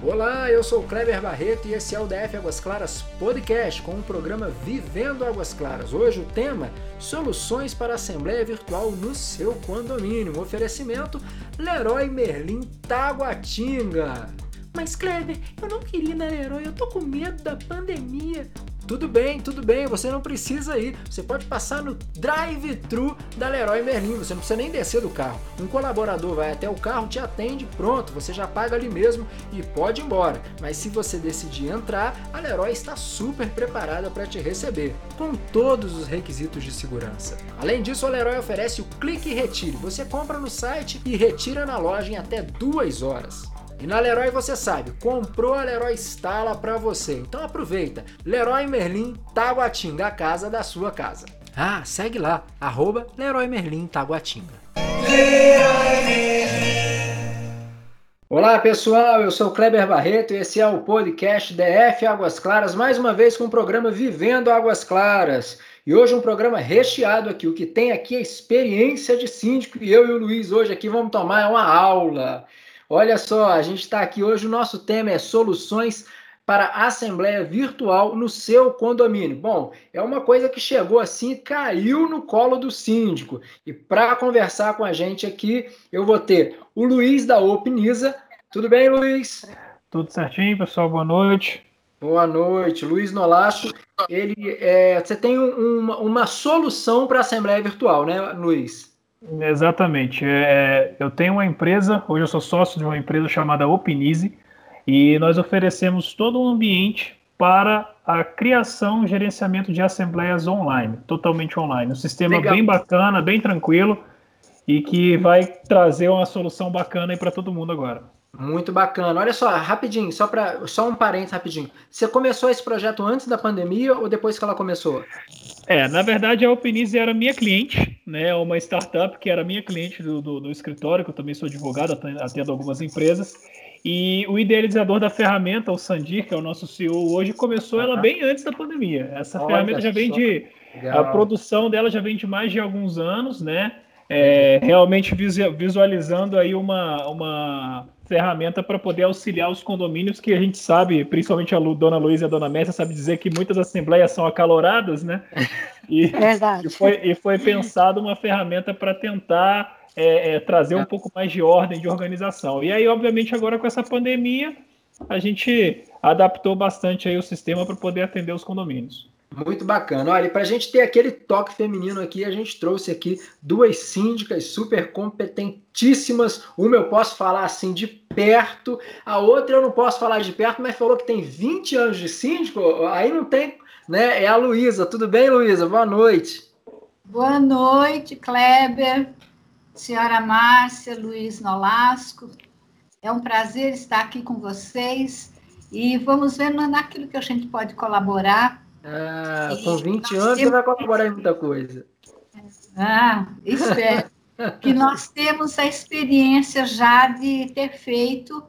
Olá, eu sou Kleber Barreto e esse é o DF Águas Claras Podcast com o programa Vivendo Águas Claras. Hoje o tema: Soluções para Assembleia Virtual no seu condomínio. Um oferecimento Leroy Merlin Taguatinga. Mas Kleber, eu não queria ir na Leroy, eu tô com medo da pandemia. Tudo bem, tudo bem, você não precisa ir. Você pode passar no drive-thru da Leroy Merlin, você não precisa nem descer do carro. Um colaborador vai até o carro, te atende, pronto, você já paga ali mesmo e pode ir embora. Mas se você decidir entrar, a Leroy está super preparada para te receber, com todos os requisitos de segurança. Além disso, a Leroy oferece o clique e retire. Você compra no site e retira na loja em até duas horas. E na Leroy você sabe, comprou a Leroy instala para você. Então aproveita. Leroy Merlin Taguatinga, a casa da sua casa. Ah, segue lá, arroba Leroy Merlin Taguatinga. Olá pessoal, eu sou Kleber Barreto e esse é o podcast DF Águas Claras, mais uma vez com o programa Vivendo Águas Claras. E hoje um programa recheado aqui, o que tem aqui é experiência de síndico e eu e o Luiz hoje aqui vamos tomar uma aula. Olha só, a gente está aqui hoje, o nosso tema é soluções para assembleia virtual no seu condomínio. Bom, é uma coisa que chegou assim, caiu no colo do síndico. E para conversar com a gente aqui, eu vou ter o Luiz da Opnisa. Tudo bem, Luiz? Tudo certinho, pessoal. Boa noite. Boa noite, Luiz Nolasco. Ele, é, você tem um, uma, uma solução para assembleia virtual, né, Luiz? Exatamente. É, eu tenho uma empresa, hoje eu sou sócio de uma empresa chamada Opinize, e nós oferecemos todo um ambiente para a criação e gerenciamento de assembleias online, totalmente online. Um sistema Legal. bem bacana, bem tranquilo, e que vai trazer uma solução bacana para todo mundo agora. Muito bacana. Olha só, rapidinho, só para só um parênteses rapidinho. Você começou esse projeto antes da pandemia ou depois que ela começou? É, na verdade a Openize era minha cliente, né? Uma startup que era minha cliente do, do, do escritório, que eu também sou advogado, atendo algumas empresas. E o idealizador da ferramenta, o Sandir, que é o nosso CEO hoje, começou ela bem antes da pandemia. Essa Olha ferramenta já vem de. Legal. A produção dela já vem de mais de alguns anos, né? É, realmente visualizando aí uma, uma ferramenta para poder auxiliar os condomínios que a gente sabe, principalmente a Lu, Dona Luísa e a Dona Messa, sabe dizer que muitas assembleias são acaloradas, né? E, Verdade. E foi, e foi pensado uma ferramenta para tentar é, é, trazer um pouco mais de ordem, de organização. E aí, obviamente, agora com essa pandemia, a gente adaptou bastante aí o sistema para poder atender os condomínios. Muito bacana. Olha, para a gente ter aquele toque feminino aqui, a gente trouxe aqui duas síndicas super competentíssimas. Uma eu posso falar assim de perto, a outra eu não posso falar de perto, mas falou que tem 20 anos de síndico, aí não tem, né? É a Luísa. Tudo bem, Luísa? Boa noite. Boa noite, Kleber, senhora Márcia, Luiz Nolasco. É um prazer estar aqui com vocês e vamos ver naquilo que a gente pode colaborar ah, com 20 anos você vai colaborar em muita coisa. Ah, espero. que nós temos a experiência já de ter feito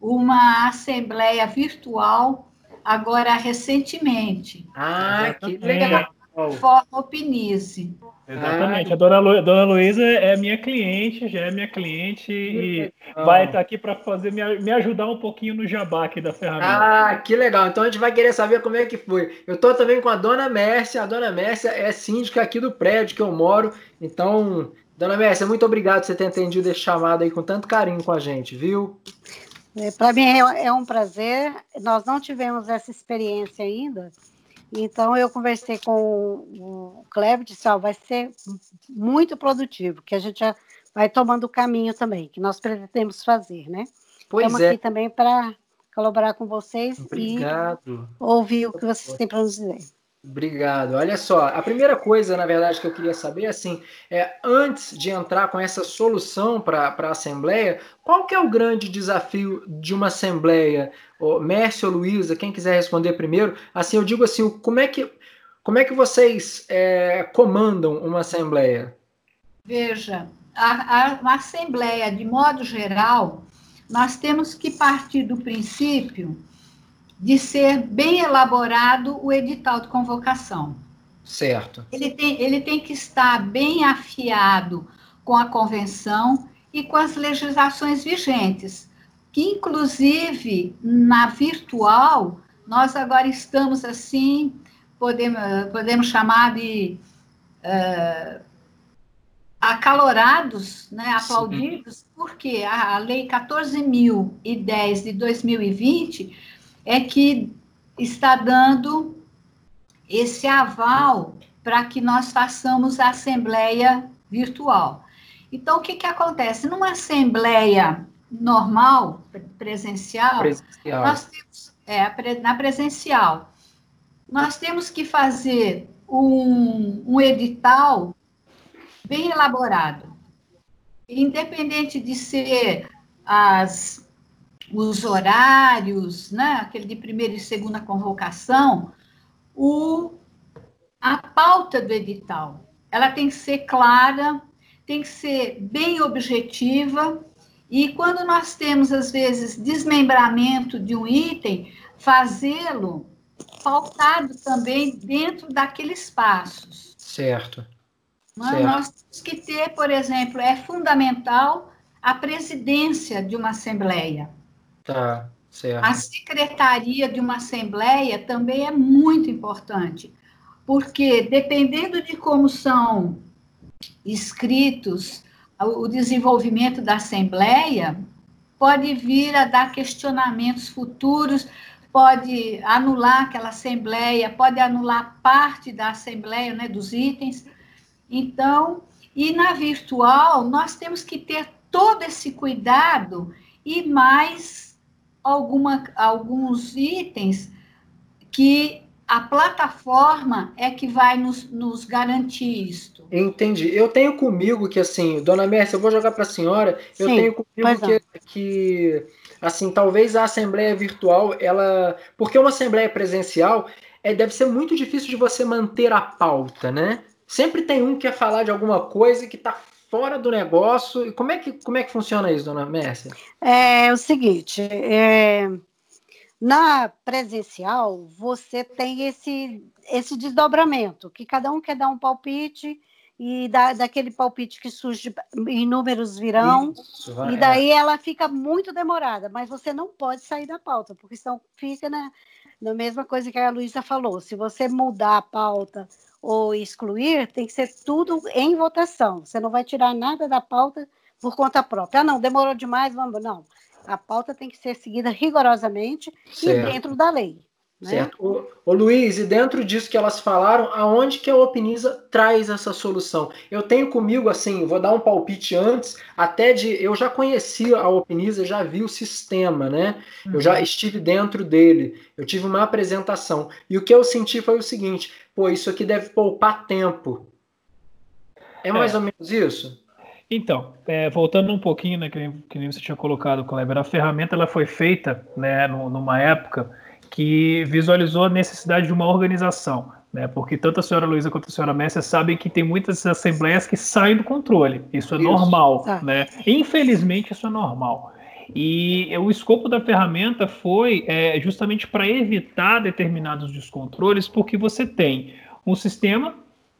uma assembleia virtual agora recentemente. Ah, que legal. Forma Opinize. Exatamente. Ah, a dona, Lu, dona Luísa é minha cliente, já é minha cliente e vai estar aqui para fazer me, me ajudar um pouquinho no jabá aqui da ferramenta. Ah, que legal. Então a gente vai querer saber como é que foi. Eu estou também com a dona Mércia. A dona Mércia é síndica aqui do prédio que eu moro. Então, dona Mércia, muito obrigado por você ter atendido esse chamado aí com tanto carinho com a gente, viu? É, para mim é, é um prazer. Nós não tivemos essa experiência ainda. Então eu conversei com o Kleber e disse, ó, vai ser muito produtivo, que a gente já vai tomando o caminho também, que nós pretendemos fazer, né? Pois Estamos é. aqui também para colaborar com vocês Obrigado. e ouvir o que vocês têm para nos dizer. Obrigado. Olha só, a primeira coisa, na verdade, que eu queria saber, assim, é antes de entrar com essa solução para a Assembleia, qual que é o grande desafio de uma Assembleia? O Mércio ou Luísa, quem quiser responder primeiro, assim, eu digo assim, como é que, como é que vocês é, comandam uma Assembleia? Veja, a, a, uma Assembleia, de modo geral, nós temos que partir do princípio de ser bem elaborado o edital de convocação. Certo. Ele tem, ele tem que estar bem afiado com a convenção e com as legislações vigentes, que inclusive na virtual nós agora estamos assim, podemos, podemos chamar de uh, acalorados, né, aplaudidos, Sim. porque a lei 14.010 de 2020 é que está dando esse aval para que nós façamos a assembleia virtual. Então, o que, que acontece? Numa assembleia normal, presencial, presencial. nós temos, é, na presencial, nós temos que fazer um, um edital bem elaborado. Independente de ser as, os horários, né, aquele de primeira e segunda convocação, o, a pauta do edital. Ela tem que ser clara, tem que ser bem objetiva, e quando nós temos, às vezes, desmembramento de um item, fazê-lo pautado também dentro daqueles passos. Certo. Mas certo. Nós temos que ter, por exemplo, é fundamental a presidência de uma assembleia. Tá, certo. A secretaria de uma assembleia também é muito importante, porque dependendo de como são escritos o desenvolvimento da assembleia, pode vir a dar questionamentos futuros pode anular aquela assembleia, pode anular parte da assembleia, né, dos itens. Então, e na virtual, nós temos que ter todo esse cuidado e mais alguma, alguns itens que a plataforma é que vai nos, nos garantir isto. Entendi. Eu tenho comigo que, assim, dona Mércia, eu vou jogar para a senhora, eu Sim, tenho comigo que, que assim, talvez a assembleia virtual, ela, porque uma assembleia presencial é, deve ser muito difícil de você manter a pauta, né? Sempre tem um que quer falar de alguma coisa que está fora do negócio. E como é que como é que funciona isso, dona Mércia? É o seguinte, é, na presencial você tem esse esse desdobramento que cada um quer dar um palpite e da, daquele palpite que surge, inúmeros virão, Isso, vai, e daí é. ela fica muito demorada, mas você não pode sair da pauta, porque senão fica na, na mesma coisa que a Luísa falou, se você mudar a pauta ou excluir, tem que ser tudo em votação, você não vai tirar nada da pauta por conta própria. Ah, não, demorou demais, vamos, não. A pauta tem que ser seguida rigorosamente certo. e dentro da lei. Né? Certo. Ô, ô, Luiz, e dentro disso que elas falaram, aonde que a Opiniza traz essa solução? Eu tenho comigo, assim, vou dar um palpite antes, até de. Eu já conhecia a Opiniza, já vi o sistema, né? Uhum. Eu já uhum. estive dentro dele, eu tive uma apresentação. E o que eu senti foi o seguinte: pô, isso aqui deve poupar tempo. É mais é. ou menos isso? Então, é, voltando um pouquinho, né, que, que nem você tinha colocado, Kleber, a ferramenta ela foi feita né, numa época que visualizou a necessidade de uma organização, né? Porque tanto a senhora Luísa quanto a senhora Messia sabem que tem muitas assembleias que saem do controle. Isso é isso. normal, ah. né? Infelizmente isso é normal. E o escopo da ferramenta foi é, justamente para evitar determinados descontroles, porque você tem um sistema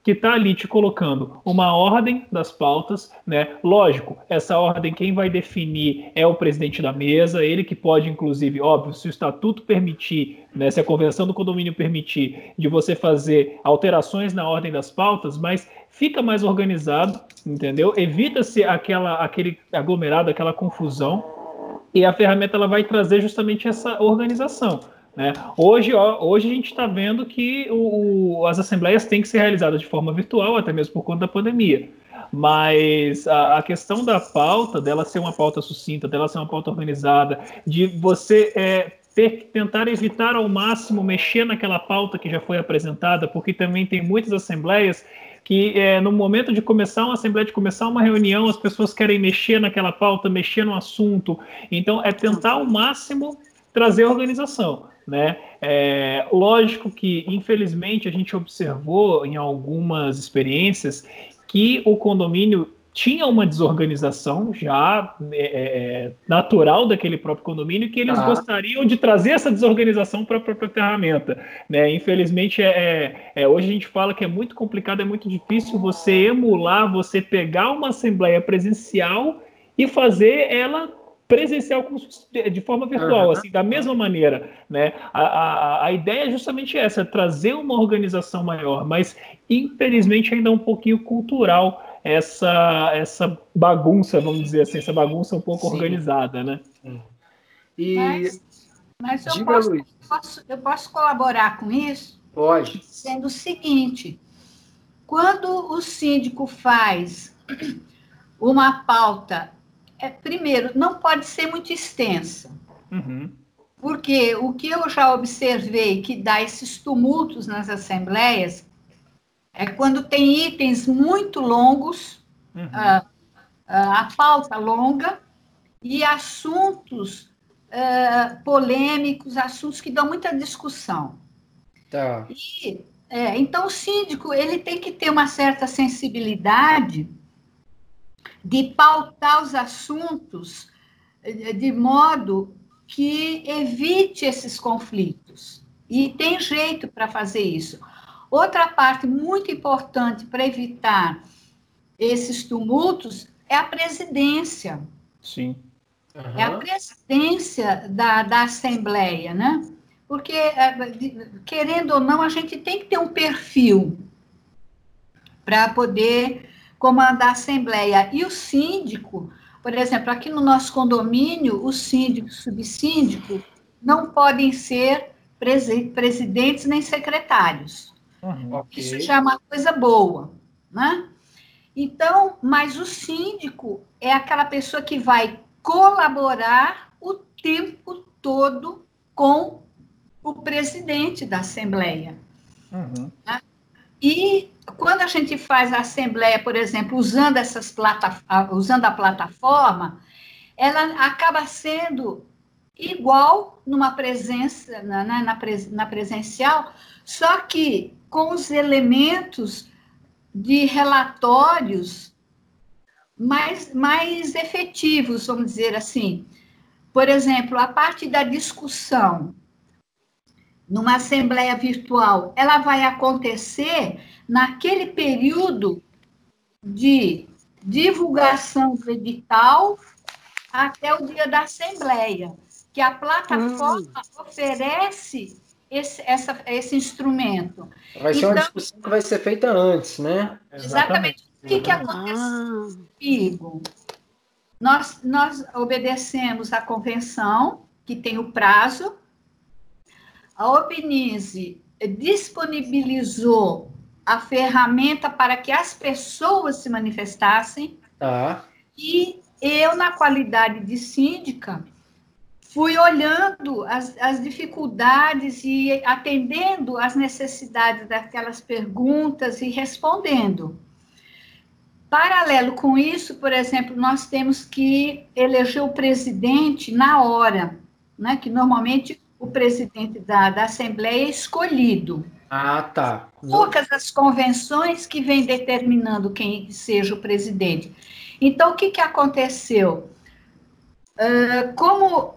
que está ali te colocando uma ordem das pautas, né? Lógico, essa ordem quem vai definir é o presidente da mesa, ele que pode, inclusive, óbvio, se o estatuto permitir, né, se a convenção do condomínio permitir, de você fazer alterações na ordem das pautas, mas fica mais organizado, entendeu? Evita-se aquela, aquele aglomerado, aquela confusão, e a ferramenta ela vai trazer justamente essa organização. Né? Hoje, ó, hoje a gente está vendo que o, o, as assembleias têm que ser realizadas de forma virtual, até mesmo por conta da pandemia. Mas a, a, questão da pauta, dela ser uma pauta sucinta, dela ser uma pauta organizada, de você é, ter que tentar evitar ao máximo mexer naquela pauta que já foi apresentada, porque também tem muitas assembleias que é, no momento de começar uma assembleia, de começar uma reunião, as pessoas querem mexer naquela pauta, mexer no assunto. Então, é tentar ao máximo trazer organização. Né? É, lógico que, infelizmente, a gente observou em algumas experiências que o condomínio tinha uma desorganização já é, é natural daquele próprio condomínio que eles ah. gostariam de trazer essa desorganização para a própria ferramenta. Né? Infelizmente, é, é, é, hoje a gente fala que é muito complicado, é muito difícil você emular, você pegar uma assembleia presencial e fazer ela presencial de forma virtual, uhum. assim, da mesma maneira, né? A, a, a ideia é justamente essa, trazer uma organização maior, mas infelizmente ainda é um pouquinho cultural essa essa bagunça, vamos dizer assim, essa bagunça um pouco Sim. organizada, né? E mas, mas eu, Diga, posso, eu, posso, eu posso colaborar com isso? Pode. Sendo o seguinte, quando o síndico faz uma pauta é, primeiro, não pode ser muito extensa. Uhum. Porque o que eu já observei que dá esses tumultos nas assembleias é quando tem itens muito longos, uhum. a, a, pauta longa, e assuntos uh, polêmicos, assuntos que dão muita discussão. Tá. E, é, então, o síndico ele tem que ter uma certa sensibilidade de pautar os assuntos eh, de modo que evite esses conflitos. E tem jeito para fazer isso. Outra parte muito importante para evitar esses tumultos é a presidência. Sim. Uhum. É a presidência da, da Assembleia, né? Porque, eh, querendo ou não, a gente tem que ter um perfil para poder comandar a assembleia. E o síndico, por exemplo, aqui no nosso condomínio, o síndico e o subsíndico não podem ser presidentes nem secretários. Uhum, okay. Isso já é uma coisa boa, né? Então, mas o síndico é aquela pessoa que vai colaborar o tempo todo com o presidente da Assembleia. Uhum. Né? E quando a gente faz a assembleia, por exemplo, usando essas plata, usando a plataforma, ela acaba sendo igual numa presença, na, na, na presencial, só que com os elementos de relatórios mais, mais efetivos, vamos dizer assim. Por exemplo, a parte da discussão numa assembleia virtual, ela vai acontecer naquele período de divulgação do edital até o dia da assembleia, que a plataforma hum. oferece esse, essa, esse instrumento. Vai ser então, uma discussão que vai ser feita antes, né? Exatamente. O que, que acontece ah. comigo? Nós, nós obedecemos a convenção, que tem o prazo. A Obnise disponibilizou a ferramenta para que as pessoas se manifestassem. Tá. E eu, na qualidade de síndica, fui olhando as, as dificuldades e atendendo às necessidades daquelas perguntas e respondendo. Paralelo com isso, por exemplo, nós temos que eleger o presidente na hora, né? que normalmente o presidente da, da Assembleia é escolhido. Ah, tá. Poucas as convenções que vêm determinando quem seja o presidente. Então, o que, que aconteceu? Uh, como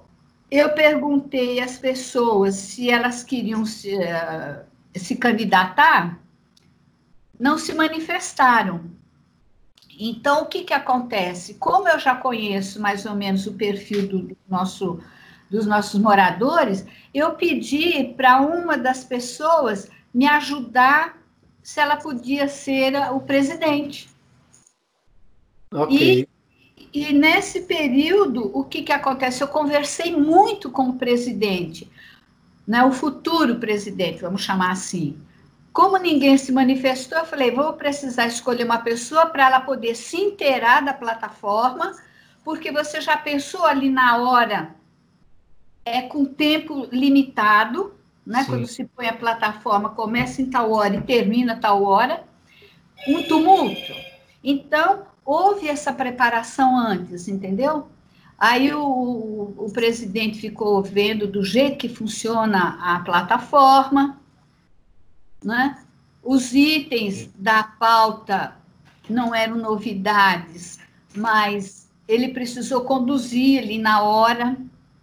eu perguntei às pessoas se elas queriam se, uh, se candidatar, não se manifestaram. Então, o que, que acontece? Como eu já conheço mais ou menos o perfil do nosso, dos nossos moradores, eu pedi para uma das pessoas me ajudar se ela podia ser o presidente. Ok. E, e nesse período, o que, que acontece? Eu conversei muito com o presidente, né, o futuro presidente, vamos chamar assim. Como ninguém se manifestou, eu falei: vou precisar escolher uma pessoa para ela poder se inteirar da plataforma, porque você já pensou ali na hora, é com tempo limitado, né? Quando se põe a plataforma, começa em tal hora e termina tal hora, um tumulto. Então, houve essa preparação antes, entendeu? Aí o, o, presidente ficou vendo do jeito que funciona a plataforma, né? Os itens da pauta não eram novidades, mas ele precisou conduzir ali na hora.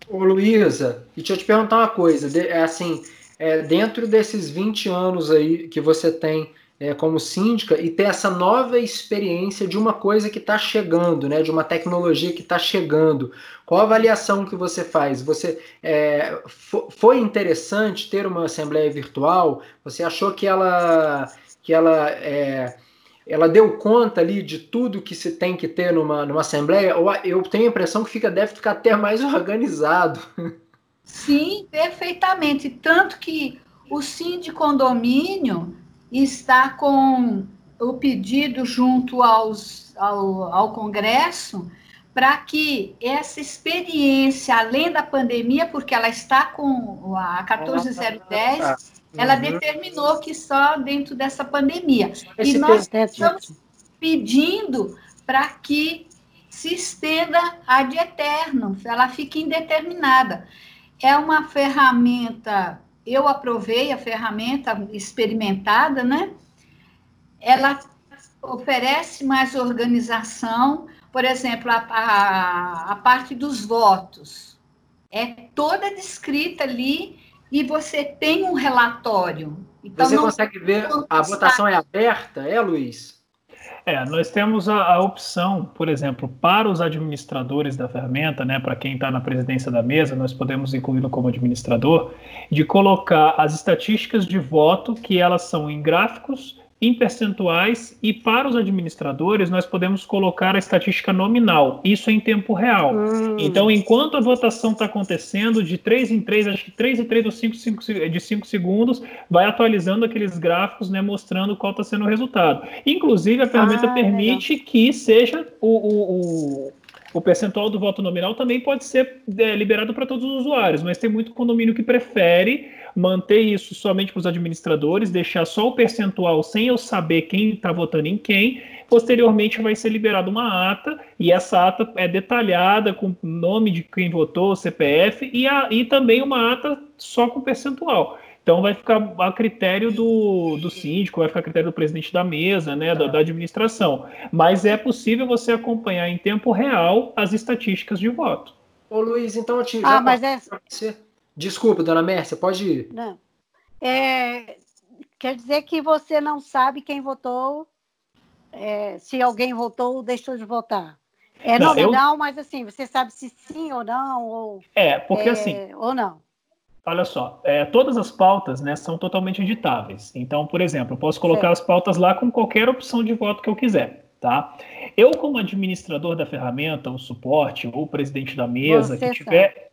Ô Luísa, e deixa eu te perguntar uma coisa, é assim, é, dentro desses 20 anos aí que você tem é, como síndica e ter essa nova experiência de uma coisa que está chegando, né, de uma tecnologia que está chegando. Qual a avaliação que você faz? Você é, foi interessante ter uma assembleia virtual? Você achou que ela que ela é, ela deu conta ali de tudo que se tem que ter numa, numa assembleia? Ou eu tenho a impressão que fica deve ficar até mais organizado. Sim, perfeitamente. Tanto que o sim de condomínio está com o pedido junto aos, ao, ao Congresso para que essa experiência, além da pandemia, porque ela está com a 14010, ela uhum. determinou que só dentro dessa pandemia. e nós estamos pedindo para que se estenda ad eterno, ela fique indeterminada. É uma ferramenta eu aprovei a ferramenta experimentada, né? Ela oferece mais organização, por exemplo, a, a, a parte dos votos é toda descrita ali e você tem um relatório. Então, você consegue ver, a votação é aberta, é, Luiz? É, nós temos a, a, opção, por exemplo, para os administradores da ferramenta, né, para quem está na presidência da mesa, nós podemos incluí-lo como administrador, de colocar as estatísticas de voto, que elas são em gráficos em percentuais e para os administradores nós podemos colocar a estatística nominal, isso em tempo real. Hum. Então, enquanto a votação está acontecendo de 3 em 3, acho que 3 em 3 ou 5, 5, de 5 segundos, vai atualizando aqueles gráficos, né, mostrando qual está sendo o resultado. Inclusive, a ferramenta ah, permite legal. que seja o, o, o o percentual do voto nominal também pode ser é, liberado para todos os usuários, mas tem muito condomínio que prefere manter isso somente para os administradores, deixar só o percentual sem eu saber quem está votando em quem. Posteriormente vai ser liberada uma ata, e essa ata é detalhada com o nome de quem votou, CPF, e, a, e também uma ata só com percentual. Então vai ficar a critério do, do síndico, vai ficar a critério do presidente da mesa, né, da, da, administração. Mas é possível você acompanhar em tempo real as estatísticas de voto. Ô Luiz, então eu te ah, mas é... Desculpa, dona Mércia, pode ir. Não. É, quer dizer que você não sabe quem votou, é, se alguém votou ou deixou de votar. É não, nominal, eu... mas assim, você sabe se sim ou não, ou. É, porque é, assim. Ou não. Olha só, é, todas as pautas né, são totalmente editáveis. Então, por exemplo, eu posso colocar as pautas lá com qualquer opção de voto que eu quiser. Tá? Eu, como administrador da ferramenta, o suporte, ou o presidente da mesa, Você que tiver,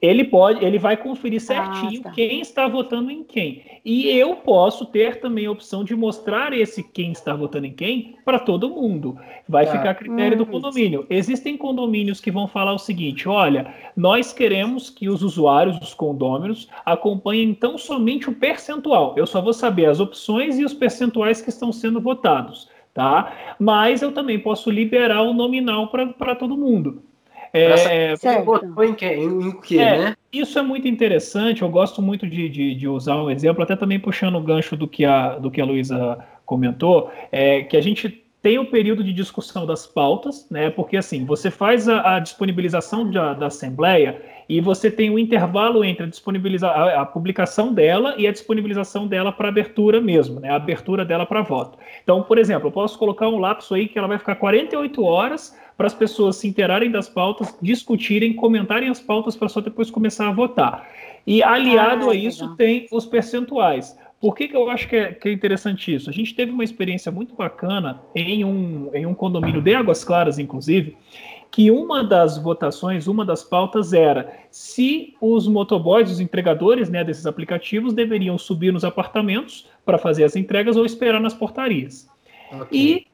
ele pode, ele vai conferir certinho ah, tá. quem está votando em quem. E eu posso ter também a opção de mostrar esse quem está votando em quem para todo mundo. Vai tá. ficar a critério hum. do condomínio. Existem condomínios que vão falar o seguinte: olha, nós queremos que os usuários dos condôminos acompanhem então somente o percentual. Eu só vou saber as opções e os percentuais que estão sendo votados. Tá? Mas eu também posso liberar o nominal para todo mundo. É, botou em, que, em, que é, né? Isso é muito interessante. Eu gosto muito de, de, de, usar um exemplo, até também puxando o gancho do que a, do que a Luísa comentou, é que a gente tem o período de discussão das pautas, né? Porque assim, você faz a, a disponibilização da, da Assembleia e você tem um intervalo entre a, disponibiliza a, a publicação dela e a disponibilização dela para abertura mesmo, né? A abertura dela para voto. Então, por exemplo, eu posso colocar um lapso aí que ela vai ficar 48 horas para as pessoas se interarem das pautas, discutirem, comentarem as pautas para só depois começar a votar. E aliado ah, a isso legal. tem os percentuais. Por que, que eu acho que é, que é, interessante isso? A gente teve uma experiência muito bacana em um, em um condomínio de Águas Claras, inclusive, que uma das votações, uma das pautas era se os motoboys, os entregadores né, desses aplicativos, deveriam subir nos apartamentos para fazer as entregas ou esperar nas portarias. Okay. E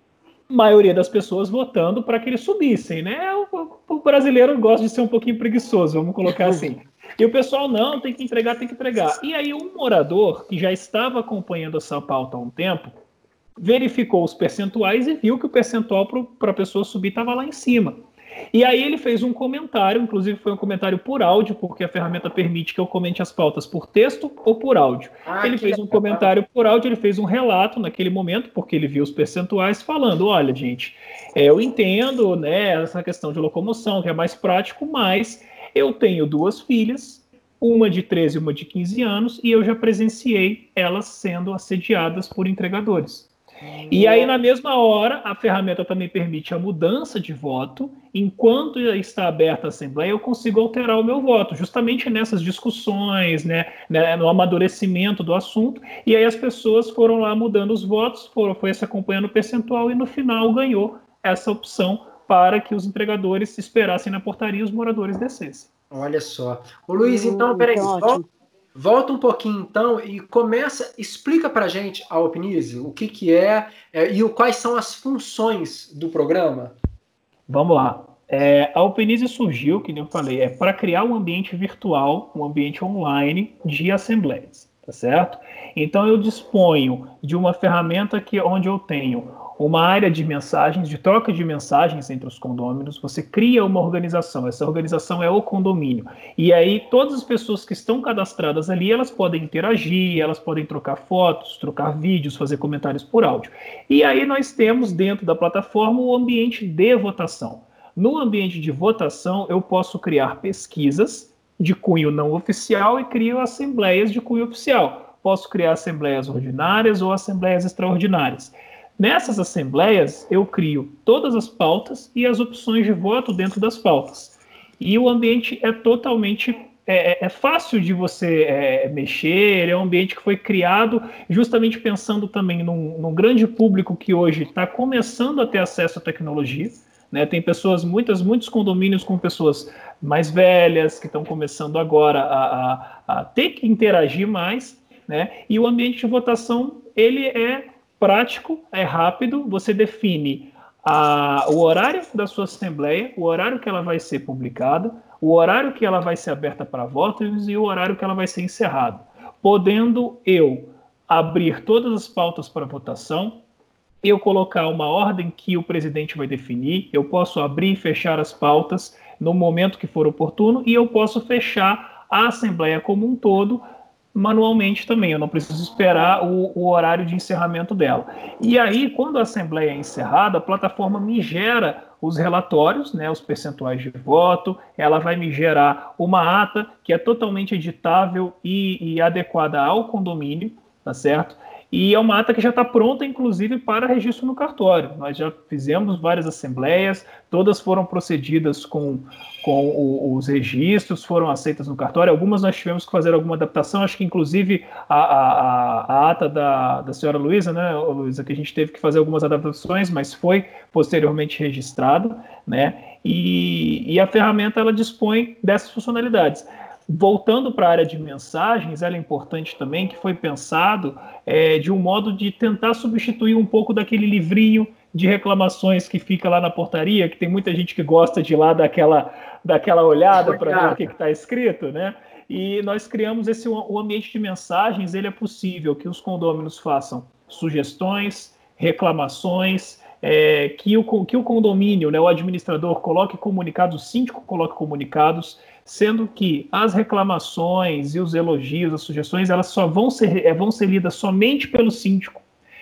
maioria das pessoas votando para que eles subissem, né? O, o, brasileiro gosta de ser um pouquinho preguiçoso, vamos colocar assim. E o pessoal, não, tem que entregar, tem que entregar. E aí um morador que já estava acompanhando essa pauta há um tempo, verificou os percentuais e viu que o percentual para a pessoa subir estava lá em cima. E aí ele fez um comentário, inclusive foi um comentário por áudio, porque a ferramenta permite que eu comente as pautas por texto ou por áudio. Ah, ele fez um comentário por áudio, ele fez um relato naquele momento, porque ele viu os percentuais, falando: olha, gente, é, eu entendo né, essa questão de locomoção, que é mais prático, mas eu tenho duas filhas, uma de 13 e uma de 15 anos, e eu já presenciei elas sendo assediadas por entregadores. E aí, na mesma hora, a ferramenta também permite a mudança de voto. Enquanto está aberta a Assembleia, eu consigo alterar o meu voto, justamente nessas discussões, né, né, no amadurecimento do assunto. E aí as pessoas foram lá mudando os votos, foram, foi se acompanhando o percentual e no final ganhou essa opção para que os entregadores esperassem na portaria e os moradores descessem. Olha só. O Luiz, então, peraí, volta, volta um pouquinho então e começa, explica para gente a Opnise, o que, que é, é e quais são as funções do programa. Vamos lá. É, a Opnise surgiu, que eu falei, é para criar um ambiente virtual, um ambiente online de assembleias, tá certo? Então eu disponho de uma ferramenta que onde eu tenho uma área de mensagens, de troca de mensagens entre os condôminos, você cria uma organização, essa organização é o condomínio. E aí todas as pessoas que estão cadastradas ali, elas podem interagir, elas podem trocar fotos, trocar vídeos, fazer comentários por áudio. E aí nós temos dentro da plataforma o ambiente de votação. No ambiente de votação, eu posso criar pesquisas de cunho não oficial e crio assembleias de cunho oficial. Posso criar assembleias ordinárias ou assembleias extraordinárias. Nessas assembleias, eu crio todas as pautas e as opções de voto dentro das pautas. E o ambiente é totalmente é, é, é fácil de você é, mexer, é um ambiente que foi criado justamente pensando também num, num grande público que hoje está começando a ter acesso à tecnologia. Né? Tem pessoas, muitas, muitos condomínios com pessoas mais velhas que estão começando agora a, a, a ter que interagir mais, né? E o ambiente de votação ele é prático, é rápido, você define a, o horário da sua assembleia, o horário que ela vai ser publicada, o horário que ela vai ser aberta para votos e o horário que ela vai ser encerrada. Podendo eu abrir todas as pautas para votação, eu colocar uma ordem que o presidente vai definir, eu posso abrir e fechar as pautas no momento que for oportuno e eu posso fechar a Assembleia como um todo manualmente também, eu não preciso esperar o, o, horário de encerramento dela. E aí, quando a assembleia é encerrada, a plataforma me gera os relatórios, né, os percentuais de voto, ela vai me gerar uma ata que é totalmente editável e, e adequada ao condomínio, tá certo? E é uma ata que já está pronta, inclusive, para registro no cartório. Nós já fizemos várias assembleias, todas foram procedidas com, com o, os registros, foram aceitas no cartório. Algumas nós tivemos que fazer alguma adaptação, acho que, inclusive, a, a, a ata da, da senhora Luísa, né, Luísa, que a gente teve que fazer algumas adaptações, mas foi posteriormente registrada, né? E, e a ferramenta ela dispõe dessas funcionalidades. Voltando para a área de mensagens, ela é importante também que foi pensado é, de um modo de tentar substituir um pouco daquele livrinho de reclamações que fica lá na portaria, que tem muita gente que gosta de ir lá daquela, daquela olhada para ver o que está escrito, né? E nós criamos esse o ambiente de mensagens, ele é possível que os condôminos façam sugestões, reclamações, é, que, o, que o condomínio, né, o administrador coloque comunicados, o síndico coloque comunicados, sendo que as reclamações e os elogios, as sugestões, elas só vão ser, é, vão ser lidas somente pelo síndico,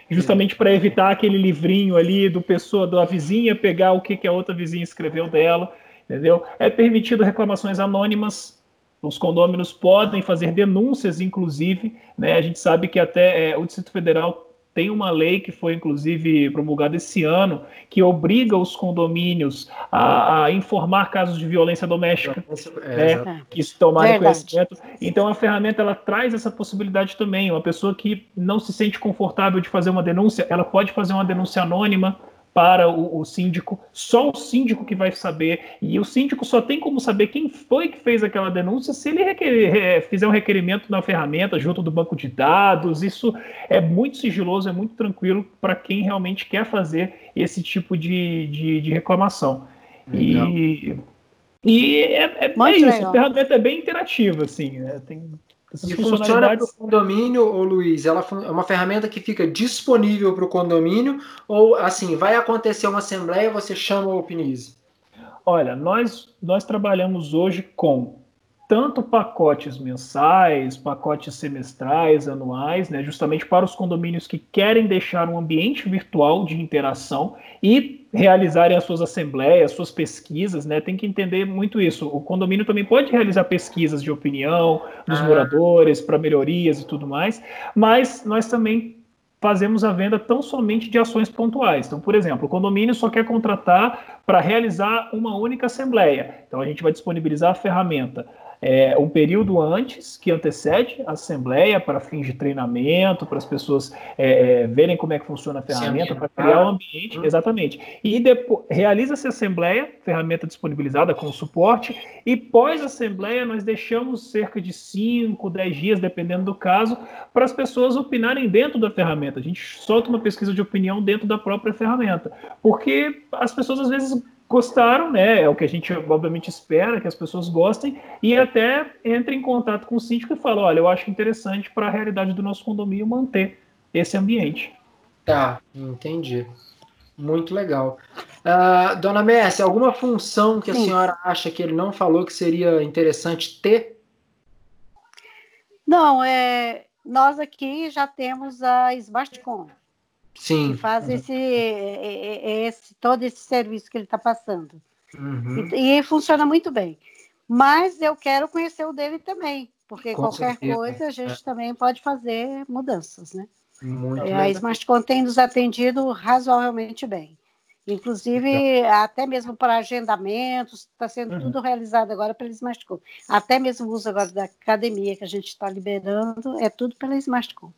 justamente para evitar aquele livrinho ali do pessoa, da vizinha, pegar o que, que a outra vizinha escreveu dela, entendeu? É permitido reclamações anônimas, os condôminos podem fazer denúncias, inclusive, né? A gente sabe que até é, o Distrito Federal tem uma lei que foi, inclusive, promulgada esse ano, que obriga os condomínios a, a informar casos de violência doméstica, é, né, que tomarem conhecimento. Então, a ferramenta ela traz essa possibilidade também. Uma pessoa que não se sente confortável de fazer uma denúncia, ela pode fazer uma denúncia anônima, para o, o, síndico, só o síndico que vai saber, e o síndico só tem como saber quem foi que fez aquela denúncia se ele requerer, fizer um requerimento na ferramenta junto do banco de dados. Isso é muito sigiloso, é muito tranquilo para quem realmente quer fazer esse tipo de, de, de reclamação. E, e é, é, é isso, a ferramenta é bem interativa, assim, né? tem essas e funciona para o condomínio, ô Luiz? Ela é uma ferramenta que fica disponível para o condomínio ou assim, vai acontecer uma assembleia, você chama o Opinize? Olha, nós, nós trabalhamos hoje com tanto pacotes mensais, pacotes semestrais, anuais, né, justamente para os condomínios que querem deixar um ambiente virtual de interação e realizarem as suas assembleias, suas pesquisas, né, tem que entender muito isso. O condomínio também pode realizar pesquisas de opinião dos ah. moradores para melhorias e tudo mais, mas nós também fazemos a venda tão somente de ações pontuais. Então, por exemplo, o condomínio só quer contratar para realizar uma única assembleia. Então, a gente vai disponibilizar a ferramenta é, um período antes, que antecede a assembleia, para fins de treinamento, para as pessoas é, é, verem como é que funciona a ferramenta, para criar um ambiente, uhum. exatamente. E depois realiza-se a assembleia, ferramenta disponibilizada com suporte, e pós-assembleia nós deixamos cerca de 5, 10 dias, dependendo do caso, para as pessoas opinarem dentro da ferramenta. A gente solta uma pesquisa de opinião dentro da própria ferramenta, porque as pessoas às vezes gostaram, né? É o que a gente obviamente espera que as pessoas gostem e até entre em contato com o síndico e fala, olha, eu acho interessante para a realidade do nosso condomínio manter esse ambiente. Tá, entendi. Muito legal. Uh, dona Messi, alguma função que a Sim. senhora acha que ele não falou que seria interessante ter? Não, é, nós aqui já temos a SmartCom. Sim. Que faz uhum. esse, esse, todo esse serviço que ele está passando. Uhum. E, e, funciona muito bem. Mas eu quero conhecer o dele também, porque Com qualquer certeza. coisa a gente é. também pode fazer mudanças, né? Muito a Smartcom tem nos atendido razoavelmente bem. Inclusive, até mesmo para agendamentos, está sendo uhum. tudo realizado agora pela Smartcom. Até mesmo o uso agora da academia que a gente está liberando, é tudo pela Smartcom.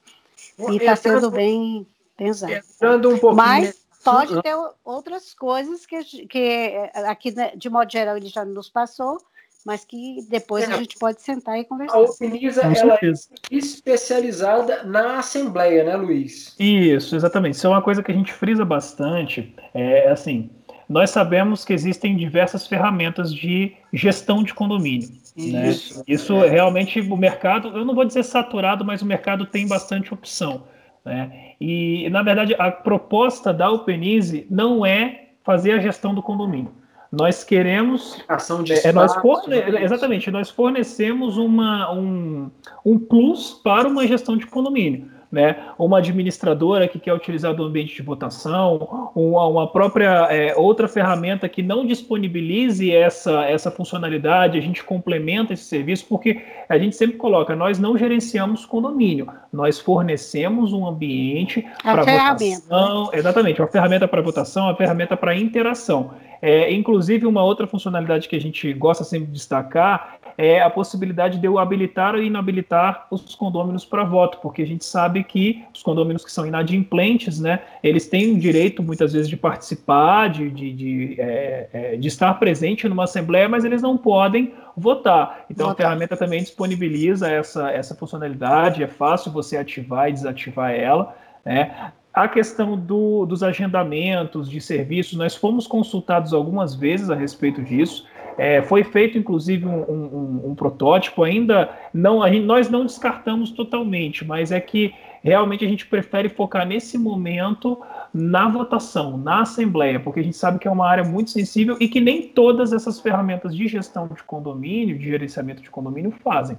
E está sendo bem, Exato. Entrando um pouquinho. Mas pode ter outras coisas que, que aqui, né, de modo geral, ele já nos passou, mas que depois é. a gente pode sentar e conversar. A Opiniza ela é especializada na Assembleia, né, Luiz? Isso, exatamente. Isso é uma coisa que a gente frisa bastante. É assim, nós sabemos que existem diversas ferramentas de gestão de condomínio. Isso, né? Isso é. realmente o mercado, eu não vou dizer saturado, mas o mercado tem bastante opção. Né? E, na verdade, a proposta da Alpenize não é fazer a gestão do condomínio. Nós queremos. Ação de é, nós forne, Exatamente, nós fornecemos uma, um, um plus para uma gestão de condomínio né? Uma administradora que quer utilizar do ambiente de votação, uma, uma própria é, outra ferramenta que não disponibilize essa, essa funcionalidade, a gente complementa esse serviço, porque a gente sempre coloca, nós não gerenciamos condomínio, nós fornecemos um ambiente para votação, exatamente, uma ferramenta para votação, uma ferramenta para interação. É, inclusive, uma outra funcionalidade que a gente gosta sempre de destacar é a possibilidade de eu habilitar ou inabilitar os condôminos para voto, porque a gente sabe que os condôminos que são inadimplentes, né, eles têm o direito, muitas vezes, de participar, de, de, de, é, é, de estar presente numa assembleia, mas eles não podem votar. Então, votar. a ferramenta também disponibiliza essa, essa funcionalidade, é fácil você ativar e desativar ela. Né? A questão do, dos agendamentos de serviços, nós fomos consultados algumas vezes a respeito disso. É, foi feito, inclusive, um, um, um protótipo, ainda não, gente, nós não descartamos totalmente, mas é que realmente a gente prefere focar nesse momento na votação, na Assembleia, porque a gente sabe que é uma área muito sensível e que nem todas essas ferramentas de gestão de condomínio, de gerenciamento de condomínio fazem.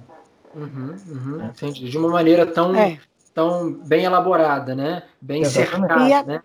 Uhum, uhum, é. De uma maneira tão, é. Tão bem elaborada, né? Bem cercada, né?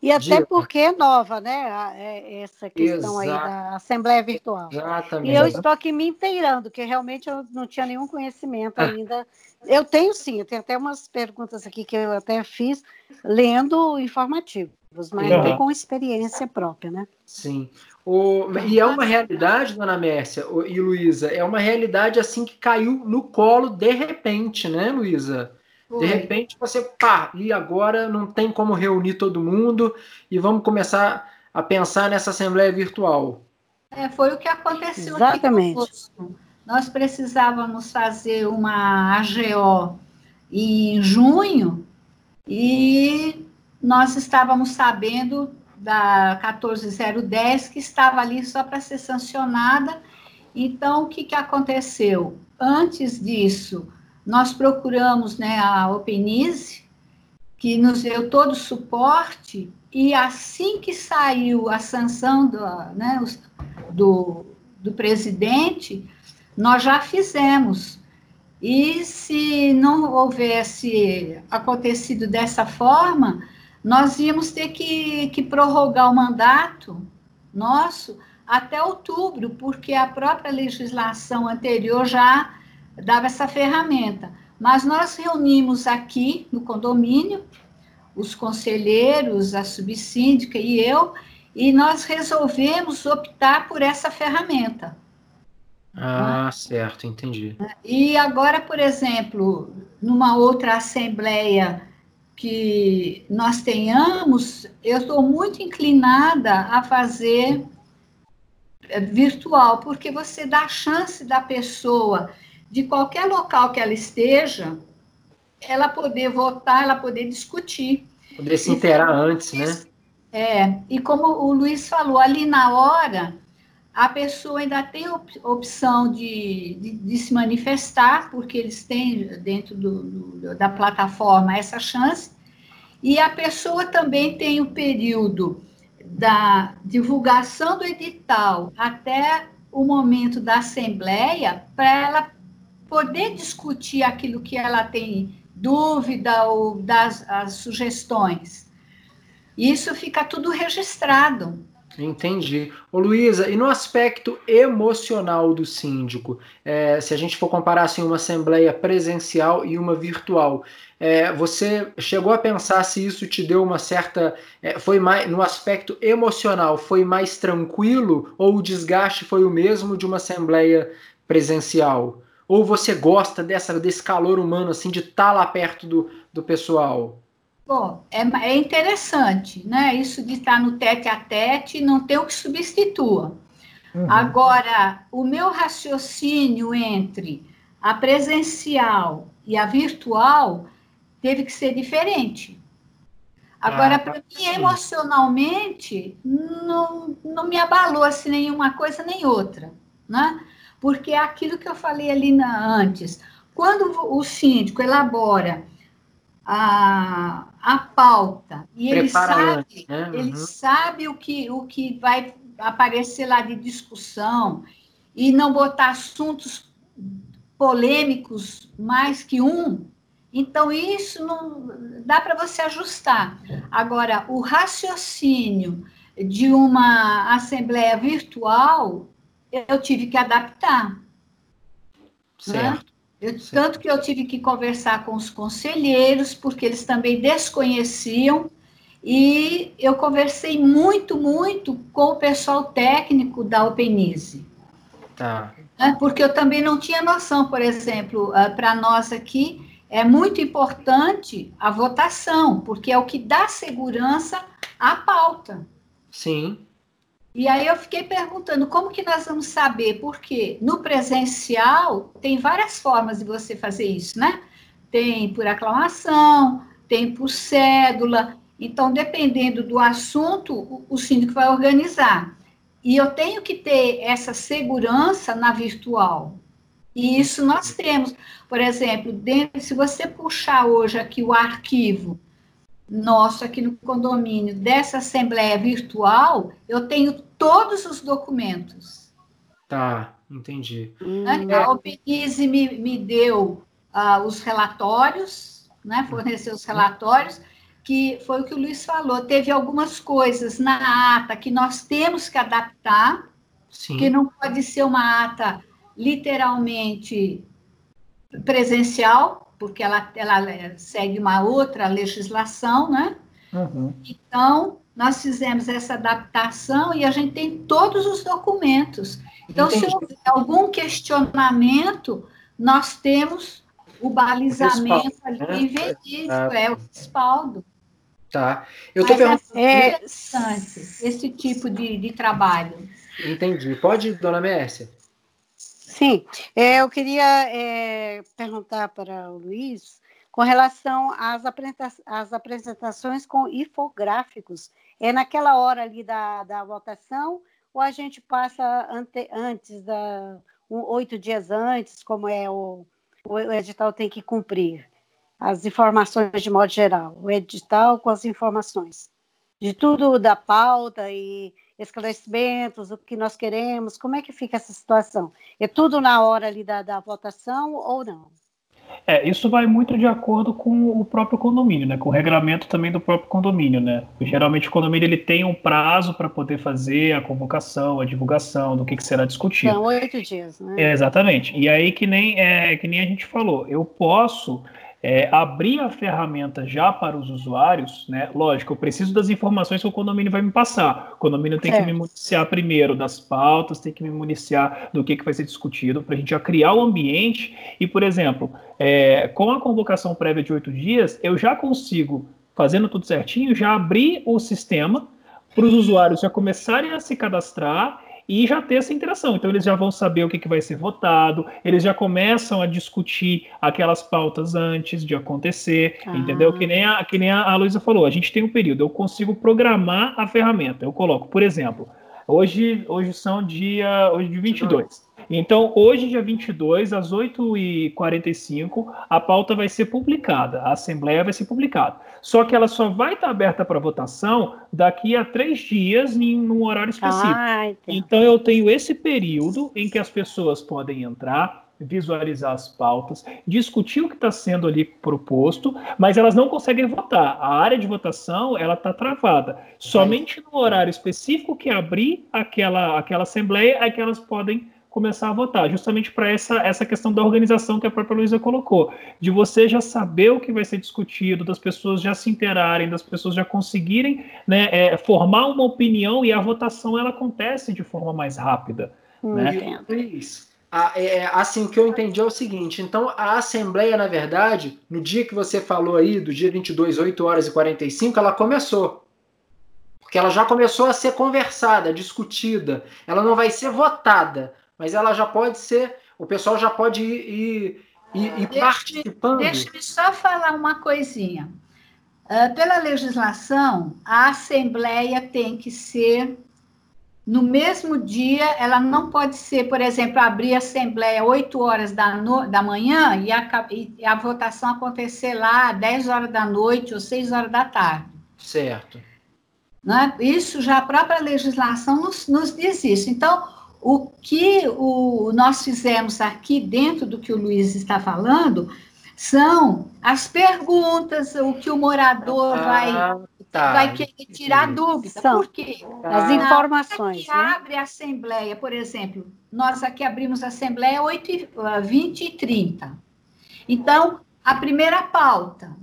E até porque é nova, né? É, essa questão Exato. aí da Assembleia Virtual. Exatamente. E eu estou aqui me inteirando, que realmente eu não tinha nenhum conhecimento ah. ainda. Eu tenho sim, eu tenho até umas perguntas aqui que eu até fiz lendo informativos, mas uhum. com experiência própria, né? Sim. O, e é uma realidade, dona Mércia e Luísa, é uma realidade assim que caiu no colo de repente, né, Luísa? De repente você, pá, e agora não tem como reunir todo mundo e vamos começar a pensar nessa assembleia virtual. É, foi o que aconteceu Exatamente. aqui Nós precisávamos fazer uma AGO em junho e nós estávamos sabendo da 14010 que estava ali só para ser sancionada. Então, o que, que aconteceu? Antes disso, nós procuramos né, a Openize, que nos deu todo o suporte, e assim que saiu a sanção do, né, do, do presidente, nós já fizemos. E se não houvesse acontecido dessa forma, nós íamos ter que, que prorrogar o mandato nosso até outubro, porque a própria legislação anterior já dava essa ferramenta. Mas nós reunimos aqui no condomínio os conselheiros, a subsíndica e eu, e nós resolvemos optar por essa ferramenta. Ah, certo, entendi. E agora, por exemplo, numa outra assembleia que nós tenhamos, eu estou muito inclinada a fazer eh, virtual, porque você dá a chance da pessoa, de qualquer local que ela esteja, ela poder votar, ela poder discutir. Poder se inteirar antes, né? É, e como o Luiz falou, ali na hora, a pessoa ainda tem opção de, de, de se manifestar, porque eles têm dentro do, do, da plataforma essa chance, e a pessoa também tem o período da divulgação do edital até o momento da assembleia para ela poder discutir aquilo que ela tem dúvida ou das as sugestões. Isso fica tudo registrado. Entendi. Ô Luísa, e no aspecto emocional do síndico, é, se a gente for comparar assim, uma assembleia presencial e uma virtual, é, você chegou a pensar se isso te deu uma certa. É, foi mais no aspecto emocional, foi mais tranquilo ou o desgaste foi o mesmo de uma assembleia presencial? Ou você gosta dessa, desse calor humano, assim, de estar tá lá perto do, do pessoal? Bom, é, é interessante, né? Isso de estar no tete a tete não tem o que substitua. Uhum. Agora, o meu raciocínio entre a presencial e a virtual teve que ser diferente. Agora, ah, para mim, emocionalmente, não, não me abalou assim nenhuma coisa nem outra, né? Porque é aquilo que eu falei ali na, antes. Quando o síndico elabora a, a pauta e ele sabe, né? uhum. ele sabe o que, o que vai aparecer lá de discussão e não botar assuntos polêmicos mais que um, então isso não dá para você ajustar. Agora, o raciocínio de uma assembleia virtual, eu tive que adaptar. Né? Certo. Né? Eu, tanto que eu tive que conversar com os conselheiros, porque eles também desconheciam, e eu conversei muito, muito com o pessoal técnico da Openise. Tá. Né, porque eu também não tinha noção, por exemplo, ah, para nós aqui, é muito importante a votação, porque é o que dá segurança à pauta. Sim. E aí eu fiquei perguntando como que nós vamos saber, porque no presencial tem várias formas de você fazer isso, né? Tem por aclamação, tem por cédula. Então, dependendo do assunto, o, síndico vai organizar. E eu tenho que ter essa segurança na virtual. E isso nós temos. Por exemplo, dentro, se você puxar hoje aqui o arquivo nosso aqui no condomínio dessa assembleia virtual, eu tenho todos os documentos. Tá, entendi. Né? A Alpenize me, me deu uh, os relatórios, né? forneceu os relatórios, que foi o que o Luiz falou, teve algumas coisas na ata que nós temos que adaptar, Sim. que não pode ser uma ata literalmente presencial, porque ela, ela segue uma outra legislação, né? Uhum. Então, nós fizemos essa adaptação e a gente tem todos os documentos. Então, Entendi. se houver algum questionamento, nós temos o balizamento respaldo, ali né? verídico, é o respaldo. Tá. Eu estou perguntando. É interessante esse tipo de, de trabalho. Entendi. Pode, dona Mércia? Sim, é, eu queria é, perguntar para o Luiz com relação às, apresenta às apresentações com infográficos. É naquela hora ali da, da votação ou a gente passa ante, antes, da, um, oito dias antes, como é o, o edital tem que cumprir? As informações de modo geral, o edital com as informações de tudo da pauta e esclarecimentos, o que nós queremos, como é que fica essa situação? É tudo na hora ali da, da votação ou não? É, isso vai muito de acordo com o próprio condomínio, né? Com o regramento também do próprio condomínio, né? Geralmente o condomínio ele tem um prazo para poder fazer a convocação, a divulgação do que, que será discutido. São oito dias, né? É, exatamente. E aí que nem é, que nem a gente falou, eu posso é, abrir a ferramenta já para os usuários, né? Lógico, eu preciso das informações que o condomínio vai me passar. O condomínio tem que me municiar primeiro das pautas, tem que me municiar do que, que vai ser discutido, para a gente já criar o ambiente. E, por exemplo, é, com a convocação prévia de oito dias, eu já consigo, fazendo tudo certinho, já abrir o sistema para os usuários já começarem a se cadastrar e já ter essa interação. Então eles já vão saber o que, que vai ser votado, eles já começam a discutir aquelas pautas antes de acontecer, ah. entendeu? Que nem, a, que nem a Luísa falou, a gente tem um período, eu consigo programar a ferramenta. Eu coloco, por exemplo, hoje, hoje são dia, hoje de 22. Então, hoje, dia 22, às 8h45, a pauta vai ser publicada, a Assembleia vai ser publicada. Só que ela só vai estar aberta para votação daqui a três dias, em um horário específico. Ah, então, eu tenho esse período em que as pessoas podem entrar, visualizar as pautas, discutir o que está sendo ali proposto, mas elas não conseguem votar. A área de votação ela está travada. Somente no horário específico que abrir aquela, aquela assembleia é que elas podem começar a votar, justamente para essa, essa questão da organização que a própria Luísa colocou, de você já saber o que vai ser discutido, das pessoas já se interarem, das pessoas já conseguirem né, é, formar uma opinião e a votação ela acontece de forma mais rápida. Hum, né? Isso. É, é, assim, o que eu entendi é o seguinte: então a Assembleia, na verdade, no dia que você falou aí, do dia 22, 8 horas e 45, ela começou. Porque ela já começou a ser conversada, discutida. Ela não vai ser votada, mas ela já pode ser, o pessoal já pode ir, ir, ir deixa, participando. Deixa-me só falar uma coisinha. Uh, pela legislação, a Assembleia tem que ser no mesmo dia, ela não pode ser, por exemplo, abrir a Assembleia 8 horas da, no, da manhã e a, e a votação acontecer lá 10 horas da noite ou 6 horas da tarde. Certo. Né? Isso já a própria legislação nos, nos diz isso. Então, o que o, nós fizemos aqui dentro do que o Luiz está falando são as perguntas, o que o morador ah, vai, tá. vai querer tirar dúvida. São Por quê? As informações. Que né? abre a Assembleia, por exemplo, nós aqui abrimos a Assembleia 8 e, 20 e 30. Então, a primeira pauta.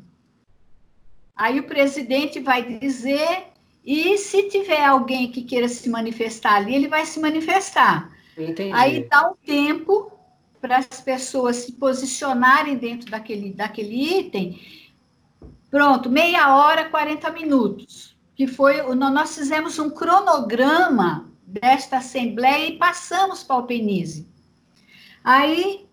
Aí o presidente vai dizer e se tiver alguém que queira se manifestar ali, ele vai se manifestar. Entendi. Aí dá um tempo para as pessoas se posicionarem dentro daquele, daquele item. Pronto, meia hora, 40 minutos. Que foi, nós fizemos um cronograma desta assembleia e passamos para o Penise. Aí,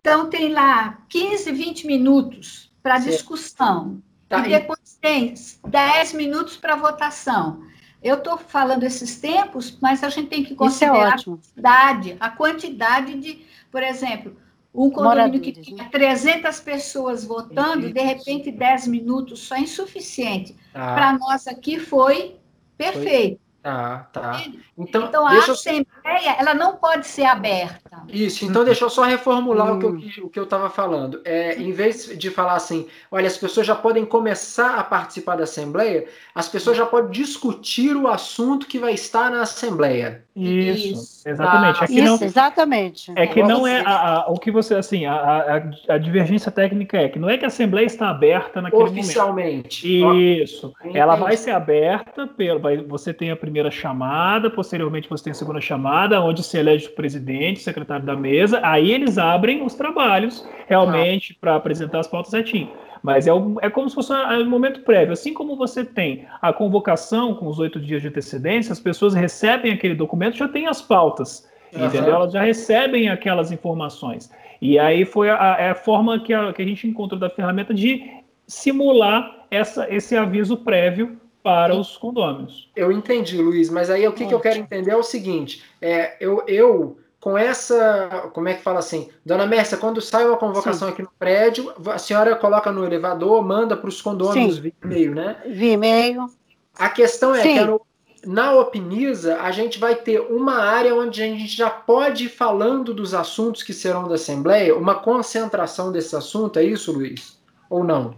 então tem lá 15, 20 minutos para discussão. Tá, e depois tem 10 minutos para votação. Eu estou falando esses tempos, mas a gente tem que é considerar é a quantidade, a quantidade de, por exemplo, um condomínio que tinha 300 né? pessoas votando, de repente 10 minutos só é insuficiente. Ah. Para nós aqui foi perfeito. Foi Tá, tá. Então, então a Assembleia ela não pode ser aberta. Isso, então deixa eu só reformular hum. o que eu o que eu estava falando. É, em vez de falar assim, olha, as pessoas já podem começar a participar da Assembleia, as pessoas já podem discutir o assunto que vai estar na Assembleia. Isso, Isso. exatamente. Ah, Isso, não, exatamente. É que não é a, a, o que você, assim, a, a, a, divergência técnica é que não é que a Assembleia está aberta naquele Oficialmente. momento. Isso. Ela vai ser aberta, pelo, vai, você tem a primeira chamada, posteriormente você tem a segunda chamada, onde se elege o presidente, secretário da mesa, aí eles abrem os trabalhos realmente ah. para apresentar as pautas certinho. Mas é, o, é como se fosse um momento prévio. Assim como você tem a convocação com os oito dias de antecedência, as pessoas recebem aquele documento, já tem as pautas. Uhum. Entendeu? Elas já recebem aquelas informações. E aí foi a, a, a forma que a, que a gente encontrou da ferramenta de simular essa, esse aviso prévio para os condôminos. Eu entendi, Luiz, mas aí o que, que eu quero entender é o seguinte: é, eu, eu com essa, como é que fala assim, Dona Mércia, quando sai uma convocação Sim. aqui no prédio, a senhora coloca no elevador, manda para os condôminos via e-mail, né? Via e-mail. A questão é Sim. que no, na Opiniza a gente vai ter uma área onde a gente já pode ir falando dos assuntos que serão da Assembleia, uma concentração desse assunto, é isso, Luiz? Ou não?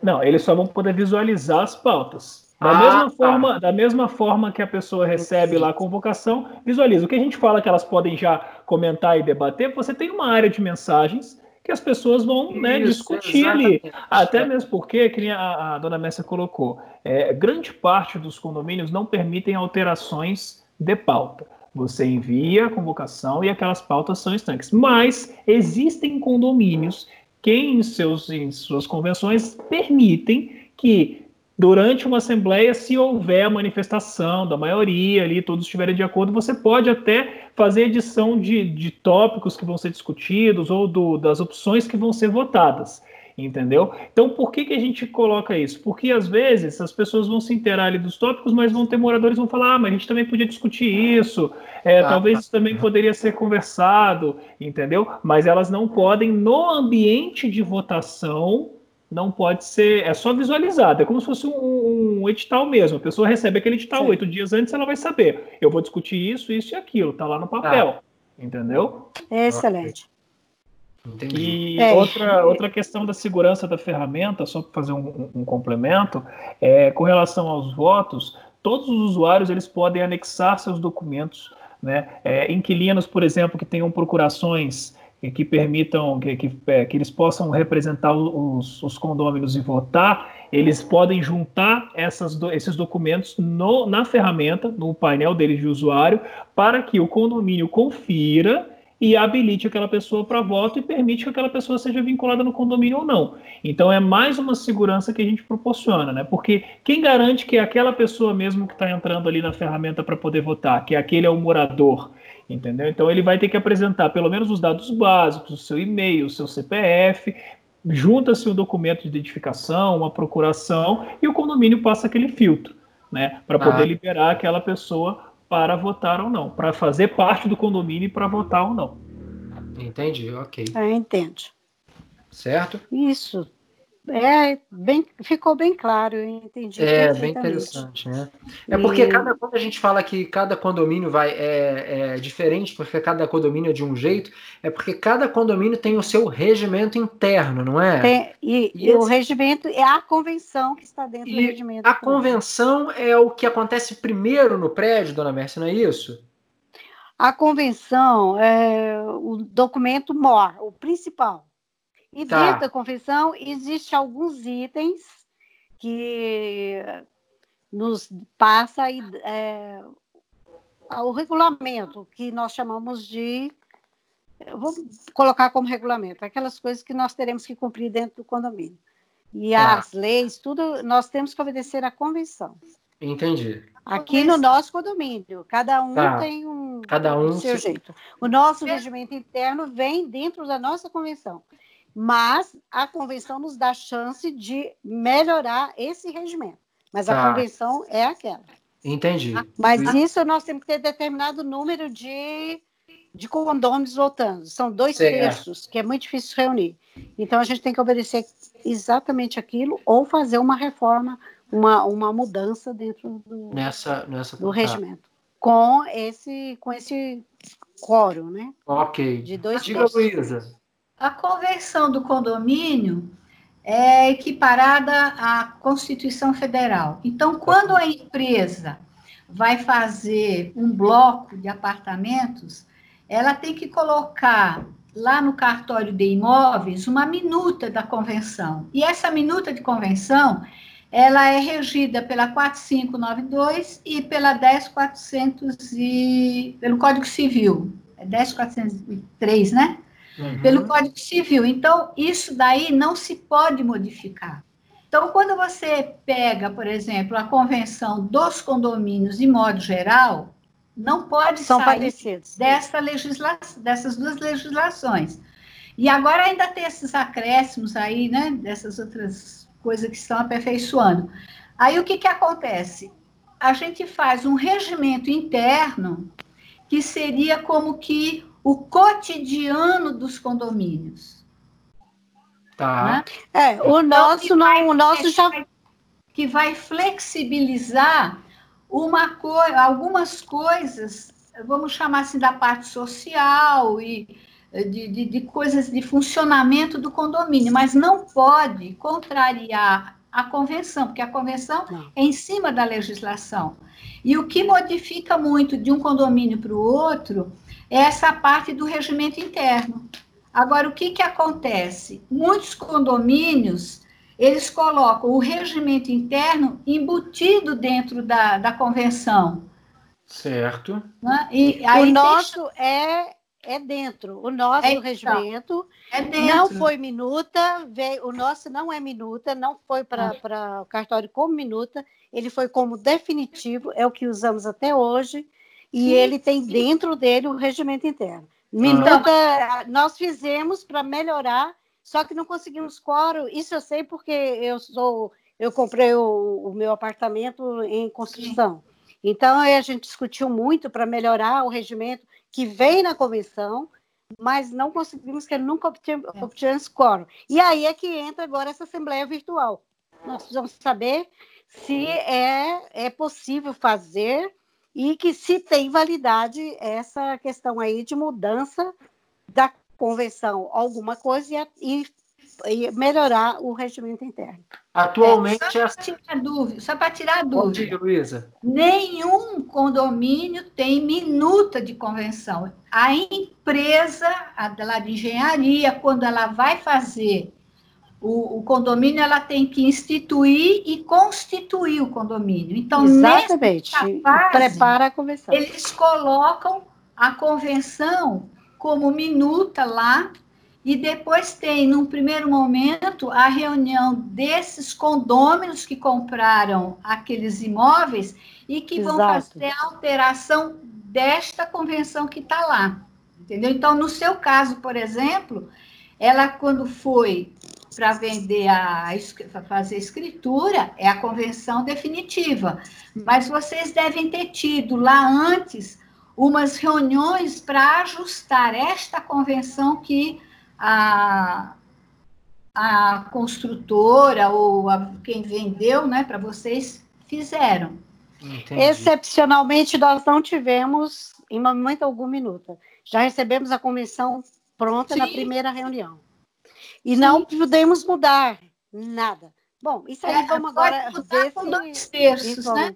Não, eles só vão poder visualizar as pautas. Da, ah, mesma tá. forma, da mesma forma que a pessoa recebe lá a convocação, visualiza. O que a gente fala que elas podem já comentar e debater, você tem uma área de mensagens que as pessoas vão né, Isso, discutir ali. Até mesmo porque, que nem a, a dona Messia colocou, é, grande parte dos condomínios não permitem alterações de pauta. Você envia a convocação e aquelas pautas são estanques. Mas existem condomínios que, em, seus, em suas convenções, permitem que durante uma assembleia, se houver a manifestação da maioria ali, todos estiverem de acordo, você pode até fazer edição de, de tópicos que vão ser discutidos ou do, das opções que vão ser votadas. Entendeu? Então, por que, que a gente coloca isso? Porque às vezes as pessoas vão se inteirar ali dos tópicos, mas vão ter moradores vão falar: ah, mas a gente também podia discutir isso, é, Ah, talvez tá. isso também poderia ser conversado, entendeu? Mas elas não podem, no ambiente de votação, não pode ser, é só visualizado, é como se fosse um, um edital mesmo. A pessoa recebe aquele edital oito dias antes, ela vai saber. Eu vou discutir isso, isso e aquilo, tá lá no papel. Entendeu? Excelente. Entendi. E É. outra, outra questão da segurança da ferramenta, só para fazer um, um- um complemento, é, com relação aos votos, todos os usuários eles podem anexar seus documentos, né? É, inquilinos, por exemplo, que tenham procurações que, que permitam que, que, é, que eles possam representar os, os condôminos e votar, eles podem juntar essas esses documentos no- na ferramenta, no painel deles de usuário, para que o condomínio confira e habilite aquela pessoa para voto e permite que aquela pessoa seja vinculada no condomínio ou não. Então é mais uma segurança que a gente proporciona, né? Porque quem garante que é aquela pessoa mesmo que está entrando ali na ferramenta para poder votar, que aquele é o morador, entendeu? Então ele vai ter que apresentar pelo menos os dados básicos, o seu e-mail, o seu CPF, junta-se um documento de identificação, uma procuração e o condomínio passa aquele filtro, né? Para poder Ah. liberar aquela pessoa para votar ou não, para fazer parte do condomínio e para votar ou não. Entendi, ok. Entende. Certo? Isso. É, bem, ficou bem claro, eu entendi. É bem interessante, né? É porque E- cada, quando a gente fala que cada condomínio vai é, é diferente, porque cada condomínio é de um jeito, é porque cada condomínio tem o seu regimento interno, não é? Tem- e, E e o esse- regimento é a convenção que está dentro do regimento. A convenção é o que acontece primeiro no prédio, dona Mércia, não é isso? A convenção é o documento mor, o principal. E Tá. dentro da convenção existem alguns itens que nos passa é, o regulamento, que nós chamamos de. Vou colocar como regulamento, aquelas coisas que nós teremos que cumprir dentro do condomínio. E Tá. as leis, tudo, nós temos que obedecer à convenção. Entendi. Aqui no nosso condomínio, cada um Tá. tem um Cada um seu se- jeito. O nosso regimento interno vem dentro da nossa convenção, mas a convenção nos dá chance de melhorar esse regimento. Mas Tá. a convenção é aquela. Entendi. Mas E- isso nós temos que ter determinado número de, de condôminos votando. São dois terços, que é muito difícil reunir. Então a gente tem que obedecer exatamente aquilo ou fazer uma reforma, uma, uma mudança dentro do, Nessa, nessa do tá. regimento. Com esse, com esse quórum, né? Ok. De dois Diga, terços. Luísa. A convenção do condomínio é equiparada à Constituição Federal. Então, quando a empresa vai fazer um bloco de apartamentos, ela tem que colocar lá no cartório de imóveis uma minuta da convenção. E essa minuta de convenção, ela é regida pela 4592 e pela 10400 e pelo Código Civil. É 10403, né? Uhum. pelo Código Civil. Então, isso daí não se pode modificar. Então, quando você pega, por exemplo, a convenção dos condomínios de modo geral, não pode São sair parecidos. dessa legisla dessas duas legislações. E agora ainda tem esses acréscimos aí, né, dessas outras coisas que estão aperfeiçoando. Aí o que, que acontece? A gente faz um regimento interno que seria como que o cotidiano dos condomínios. Tá. né? É, o nosso não, o nosso já que vai flexibilizar uma co algumas coisas, vamos chamar assim, da parte social e eh, de, de, de coisas de funcionamento do condomínio, mas não pode contrariar a convenção, porque a convenção Não. é em cima da legislação. E o que modifica muito de um condomínio para o outro essa parte do regimento interno. Agora, o que, que acontece? Muitos condomínios, eles colocam o regimento interno embutido dentro da, da convenção. Certo. Né? E, o nosso tem... é, é dentro. O nosso é, regimento é dentro. não foi minuta, veio, o nosso não é minuta, não foi para ah. o cartório como minuta, ele foi como definitivo, é o que usamos até hoje, e ele tem dentro dele o regimento interno. Minuta, ah. nós fizemos para melhorar, só que não conseguimos quórum. Isso eu sei porque eu sou, eu comprei o, o meu apartamento em construção. Então a gente discutiu muito para melhorar o regimento que vem na convenção, mas não conseguimos que nunca obtivemos é. quórum. E aí é que entra agora essa assembleia virtual. Nós precisamos saber se é, é possível fazer e que se tem validade essa questão aí de mudança da convenção, alguma coisa, e, e melhorar o regimento interno. Atualmente. É, só para tirar dúvida, só para tirar dúvida. Dia, Luísa. Nenhum condomínio tem minuta de convenção. A empresa, a lá de engenharia, quando ela vai fazer o, o, condomínio ela tem que instituir e constituir o condomínio. Então, Exatamente. Fase, prepara a convenção. Eles colocam a convenção como minuta lá e depois tem, num primeiro momento, a reunião desses condôminos que compraram aqueles imóveis e que Exato. vão fazer a alteração desta convenção que está lá. Entendeu? Então, no seu caso, por exemplo, ela, quando foi para vender a fazer escritura é a convenção definitiva. Mas vocês devem ter tido lá antes umas reuniões para ajustar esta convenção que a, a construtora ou a, quem vendeu, né, para vocês fizeram. Entendi. Excepcionalmente, nós não tivemos, em momento algum, minuto. Já recebemos a convenção pronta Sim. na primeira reunião. E Sim. não podemos mudar nada. Bom, isso aí é, vamos agora ver com se... dois terços, né?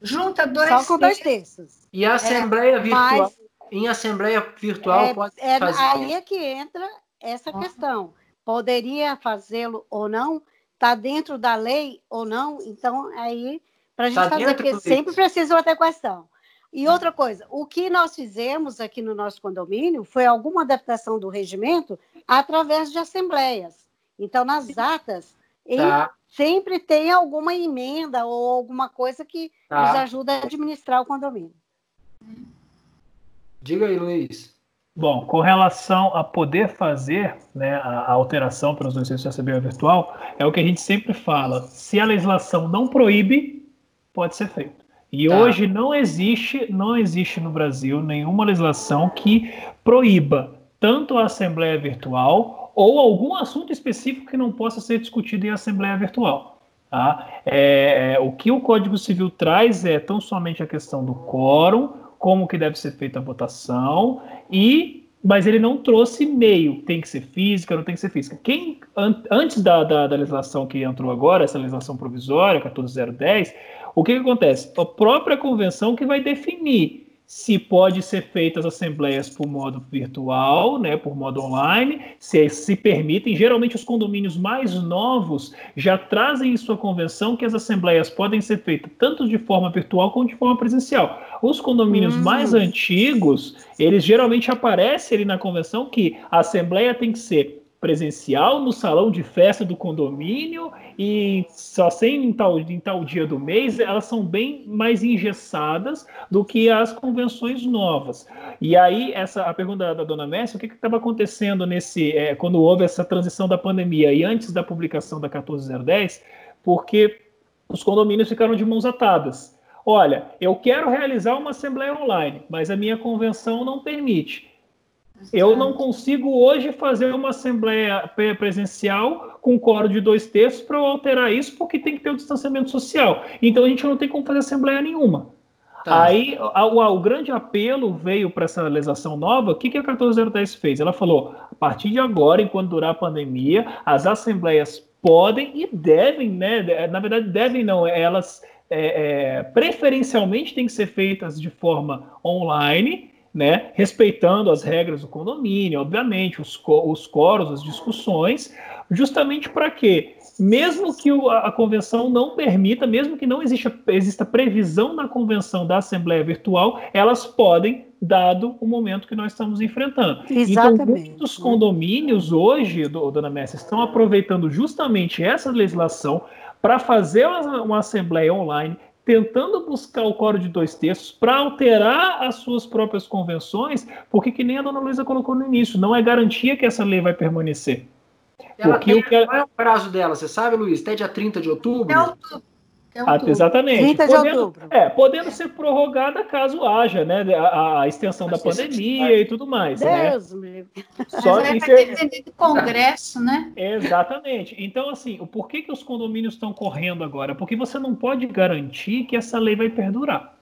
Junta dois Só com dois terços. E a assembleia é, virtual, mas, em assembleia virtual é, pode é, fazer... Aí é que entra essa uhum. questão. Poderia fazê-lo ou não? Está dentro da lei ou não? Então, aí, para a gente tá fazer, que sempre precisa uma adequação. E outra coisa, o que nós fizemos aqui no nosso condomínio foi alguma adaptação do regimento através de assembleias. Então, nas atas, tá. sempre tem alguma emenda ou alguma coisa que tá. nos ajuda a administrar o condomínio. Diga aí, Luiz. Bom, com relação a poder fazer né, a, a alteração para os dois de Assembleia Virtual, é o que a gente sempre fala. Se a legislação não proíbe, pode ser feito. E tá. hoje não existe, não existe no Brasil nenhuma legislação que proíba tanto a assembleia virtual ou algum assunto específico que não possa ser discutido em assembleia virtual. Tá? É, é, o que o Código Civil traz é tão somente a questão do quórum, como que deve ser feita a votação e mas ele não trouxe meio, tem que ser física, não tem que ser física. Quem an antes da, da, da legislação que entrou agora, essa legislação provisória 14010, o que, que acontece? A própria convenção que vai definir se pode ser feitas assembleias por modo virtual, né, por modo online, se se permitem. Geralmente os condomínios mais novos já trazem em sua convenção que as assembleias podem ser feitas tanto de forma virtual quanto de forma presencial. Os condomínios hum. mais antigos, eles geralmente aparecem ali na convenção que a assembleia tem que ser presencial no salão de festa do condomínio e só sem em tal, em tal dia do mês, elas são bem mais engessadas do que as convenções novas. E aí, essa a pergunta da, dona Messi, o que estava acontecendo nesse é, quando houve essa transição da pandemia e antes da publicação da 14010, porque os condomínios ficaram de mãos atadas. Olha, eu quero realizar uma assembleia online, mas a minha convenção não permite. Eu não consigo hoje fazer uma assembleia presencial com coro de dois terços para alterar isso, porque tem que ter o distanciamento social. Então a gente não tem como fazer assembleia nenhuma. Tá. Aí a, o grande apelo veio para essa legislação nova. O que, que a 14010 fez? Ela falou: a partir de agora, enquanto durar a pandemia, as assembleias podem e devem, né? Na verdade, devem não, elas é, é, preferencialmente têm que ser feitas de forma online né, respeitando as regras do condomínio, obviamente, os, os coros, as discussões, justamente para quê? Mesmo que a, a, convenção não permita, mesmo que não exista, exista previsão na convenção da Assembleia Virtual, elas podem, dado o momento que nós estamos enfrentando. Então, Exatamente. Então, muitos condomínios hoje, do, dona Messi, estão aproveitando justamente essa legislação para fazer uma, uma assembleia online, tentando buscar o coro de dois terços para alterar as suas próprias convenções, porque que nem a dona Luísa colocou no início, não é garantia que essa lei vai permanecer. Ela porque tem, o que... Qual é o prazo dela? Você sabe, Luiz? Até dia 30 de outubro? É outubro. É ah, exatamente. 30 de podendo, outubro. É, podendo ser prorrogada caso haja, né? A, a extensão da pandemia e tudo mais. Né? Deus né? Só Mas que vai depender do Congresso, né? Exatamente. Então, assim, o porquê que os condomínios estão correndo agora? Porque você não pode garantir que essa lei vai perdurar.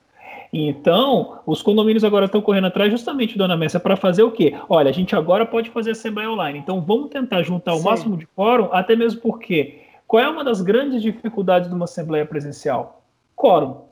Então, os condomínios agora estão correndo atrás justamente, dona Messa, para fazer o quê? Olha, a gente agora pode fazer assembleia online. Então, vamos tentar juntar o Sim. máximo de fórum, até mesmo porque qual é uma das grandes dificuldades de uma assembleia presencial? Quórum.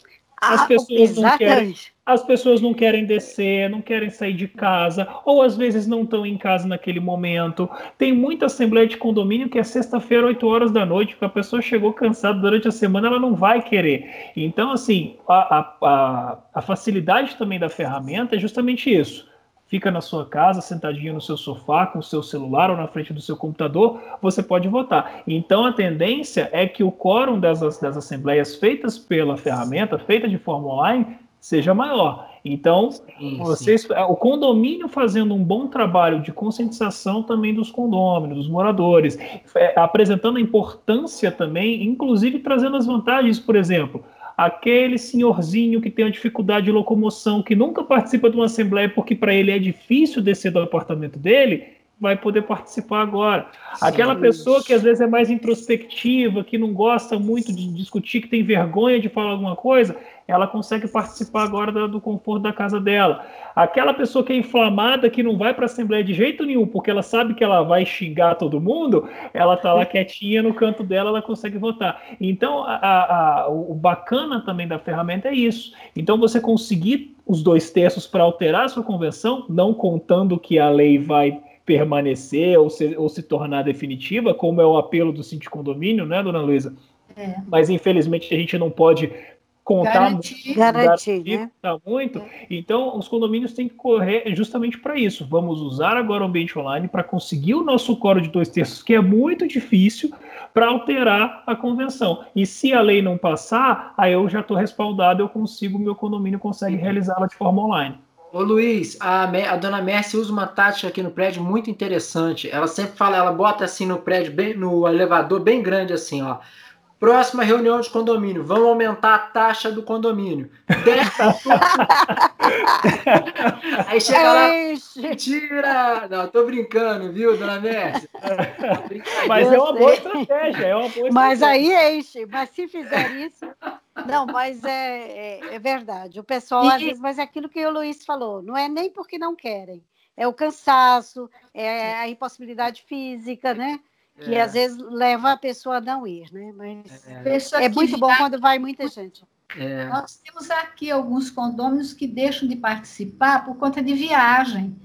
As ah, pessoas, não querem, as pessoas não querem descer, não querem sair de casa, ou às vezes não estão em casa naquele momento. Tem muita assembleia de condomínio que é sexta-feira, 8 horas da noite, porque a pessoa chegou cansada durante a semana, ela não vai querer. Então, assim, a, a, a, a facilidade também da ferramenta é justamente isso fica na sua casa, sentadinho no seu sofá, com o seu celular ou na frente do seu computador, você pode votar. Então a tendência é que o quórum das, das assembleias feitas pela ferramenta, feita de forma online, seja maior. Então, sim, vocês, sim. o condomínio fazendo um bom trabalho de conscientização também dos condôminos, dos moradores, é, apresentando a importância também, inclusive trazendo as vantagens, por exemplo, aquele senhorzinho que tem uma dificuldade de locomoção, que nunca participa de uma assembleia porque para ele é difícil descer do apartamento dele, vai poder participar agora. Sim. Aquela pessoa que às vezes é mais introspectiva, que não gosta muito de discutir, que tem vergonha de falar alguma coisa, ela consegue participar agora do, do conforto da casa dela. Aquela pessoa que é inflamada, que não vai para a Assembleia de jeito nenhum, porque ela sabe que ela vai xingar todo mundo, ela está lá quietinha no canto dela, ela consegue votar. Então, a, a, o bacana também da ferramenta é isso. Então, você conseguir os dois terços para alterar a sua convenção, não contando que a lei vai permanecer ou se, ou se tornar definitiva, como é o apelo do síndico condomínio, né, dona Luísa? É. Mas infelizmente a gente não pode contar garantir, garantir, né? muito. Então, os condomínios têm que correr justamente para isso. Vamos usar agora o ambiente online para conseguir o nosso coro de dois terços, que é muito difícil, para alterar a convenção. E se a lei não passar, aí eu já estou respaldado, eu consigo, meu condomínio consegue realizá-la de forma online. Ô Luiz, a, a dona Mércia usa uma tática aqui no prédio muito interessante. Ela sempre fala, ela bota assim no prédio, bem, no elevador bem grande assim, ó. Próxima reunião de condomínio, vamos aumentar a taxa do condomínio. Aí chega lá, mentira! Não, tô brincando, viu, dona Mércia? Mas é uma boa estratégia, é uma boa Mas aí enche, mas se fizer isso. Não, mas é, é, é verdade. O pessoal, e... às vezes, mas é aquilo que o Luiz falou, não é nem porque não querem, é o cansaço, é a impossibilidade física, né? Que é. às vezes leva a pessoa a não ir, né? Mas é, é muito bom quando vai muita gente. É. Nós temos aqui alguns condôminos que deixam de participar por conta de viagem.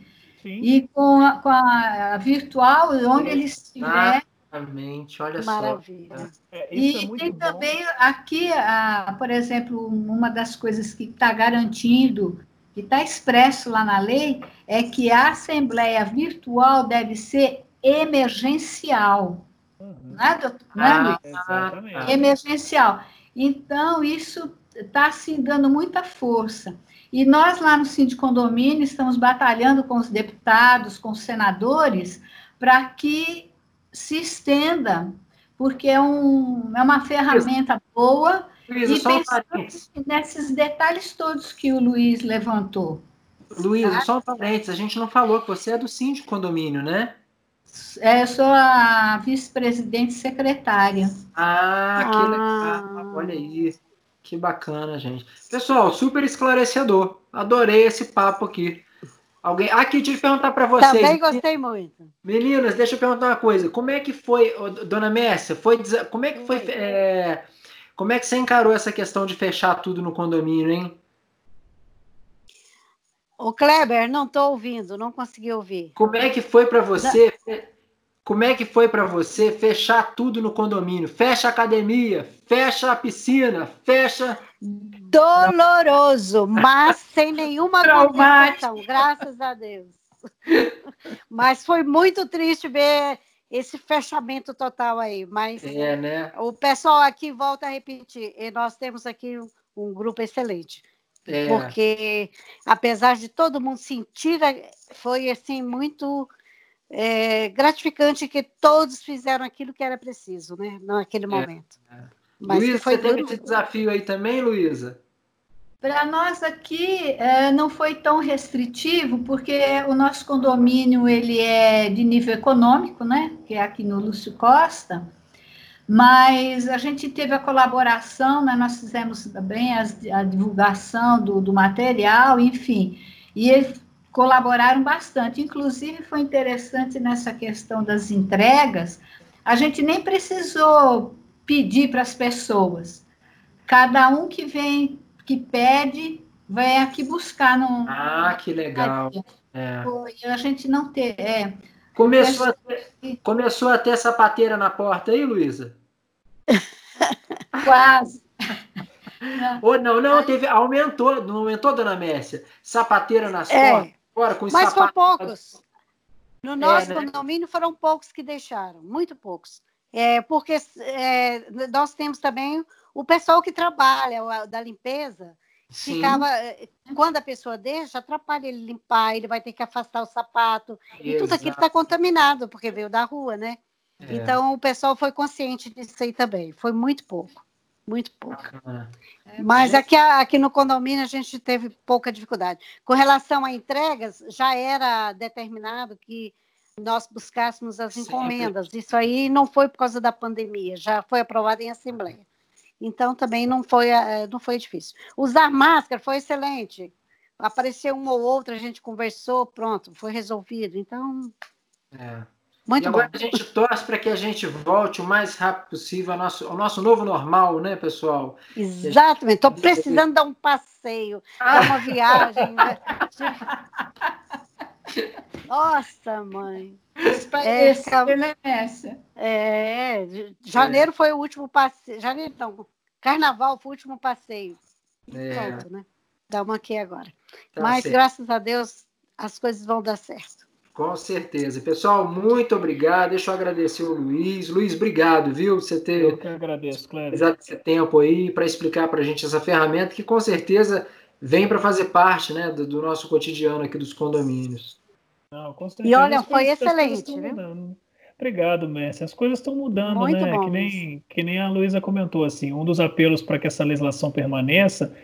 Sim. E com a, com a virtual, onde eles estiverem. Exatamente, olha Maravilha. só. É, e é tem bom. também aqui, a, por exemplo, uma das coisas que está garantindo, que está expresso lá na lei, é que a assembleia virtual deve ser emergencial. Uhum. Né, doutor? Ah, né, Emergencial. Então, isso está se assim, dando muita força. E nós, lá no Cindy Condomínio, estamos batalhando com os deputados, com os senadores, para que se estenda, porque é, um, é uma ferramenta boa. Luiz, e pensando nesses detalhes todos que o Luiz levantou. Luiz, tá? só um parênteses, a gente não falou que você é do Cindy Condomínio, né? É, eu sou a vice-presidente secretária. Ah, que ah. legal. Olha aí. Que bacana, gente. Pessoal, super esclarecedor. Adorei esse papo aqui. Alguém. Aqui, deixa eu perguntar para vocês. Também gostei muito. Meninas, deixa eu perguntar uma coisa. Como é que foi, dona Messia? Foi, como é que foi. É, como é que você encarou essa questão de fechar tudo no condomínio, hein? O Kleber, não estou ouvindo, não consegui ouvir. Como é que foi para você? Não. Como é que foi para você fechar tudo no condomínio? Fecha a academia, fecha a piscina, fecha. Doloroso, mas sem nenhuma complicação, graças a Deus. Mas foi muito triste ver esse fechamento total aí. Mas é, né? o pessoal aqui volta a repetir. nós temos aqui um, um grupo excelente. É. Porque, apesar de todo mundo sentir, foi assim muito é, gratificante que todos fizeram aquilo que era preciso, né? Naquele é, momento. É. Mas Luísa, foi você teve esse desafio aí também, Luísa? Para nós aqui é, não foi tão restritivo, porque o nosso condomínio ele é de nível econômico, né? Que é aqui no Lúcio Costa. Mas a gente teve a colaboração, né? nós fizemos também as, a divulgação do, do material, enfim. E colaboraram bastante. Inclusive, foi interessante nessa questão das entregas, a gente nem precisou pedir para as pessoas. Cada um que vem, que pede, vem aqui buscar no. Ah, que legal. É. a gente não ter. É. Começou, a ter, começou a ter sapateira na porta aí, Luísa? Quase. Ou não, não, teve, aumentou, não aumentou, dona Mércia? Sapateira nas é. portas? Com Mas foram poucos. No nosso é, né? condomínio foram poucos que deixaram, muito poucos. É, porque é, nós temos também o pessoal que trabalha, da limpeza, Sim. ficava. É, quando a pessoa deixa, atrapalha ele limpar, ele vai ter que afastar o sapato. Exato. E tudo aquilo está contaminado, porque veio da rua, né? É. Então o pessoal foi consciente disso aí também. Foi muito pouco. Muito pouco. É, mas aqui, aqui no condomínio a gente teve pouca dificuldade. Com relação a entregas, já era determinado que nós buscássemos as encomendas. Isso aí não foi por causa da pandemia, já foi aprovado em assembleia. Então também não foi, eh, não foi difícil. Usar máscara foi excelente. Apareceu um ou outro, a gente conversou, pronto, foi resolvido. Então. É. Muito e agora bom. a gente torce para que a gente volte o mais rápido possível ao nosso, ao nosso novo normal, né, pessoal? Exatamente. Estou precisando dar um passeio, ah. dar uma viagem. Né? Nossa, mãe. É, essa, é, janeiro foi o último passeio. Janeiro, não. Carnaval foi o último passeio. É. Pronto, né? Dá uma aqui agora. Tá Mas, certo. graças a Deus, as coisas vão dar certo. Com certeza. Pessoal, muito obrigado. Deixa eu agradecer o Luiz. Luiz, obrigado, viu? Você ter. Eu que agradeço, Cléber. esse tempo aí para explicar para a gente essa ferramenta que com certeza vem para fazer parte né, do, do, nosso cotidiano aqui dos condomínios. Não, com certeza. E olha, foi excelente. Obrigado, Messi. As coisas estão mudando, muito né? Bom, que, nem, que nem a Luísa comentou, assim, um dos apelos para que essa legislação permaneça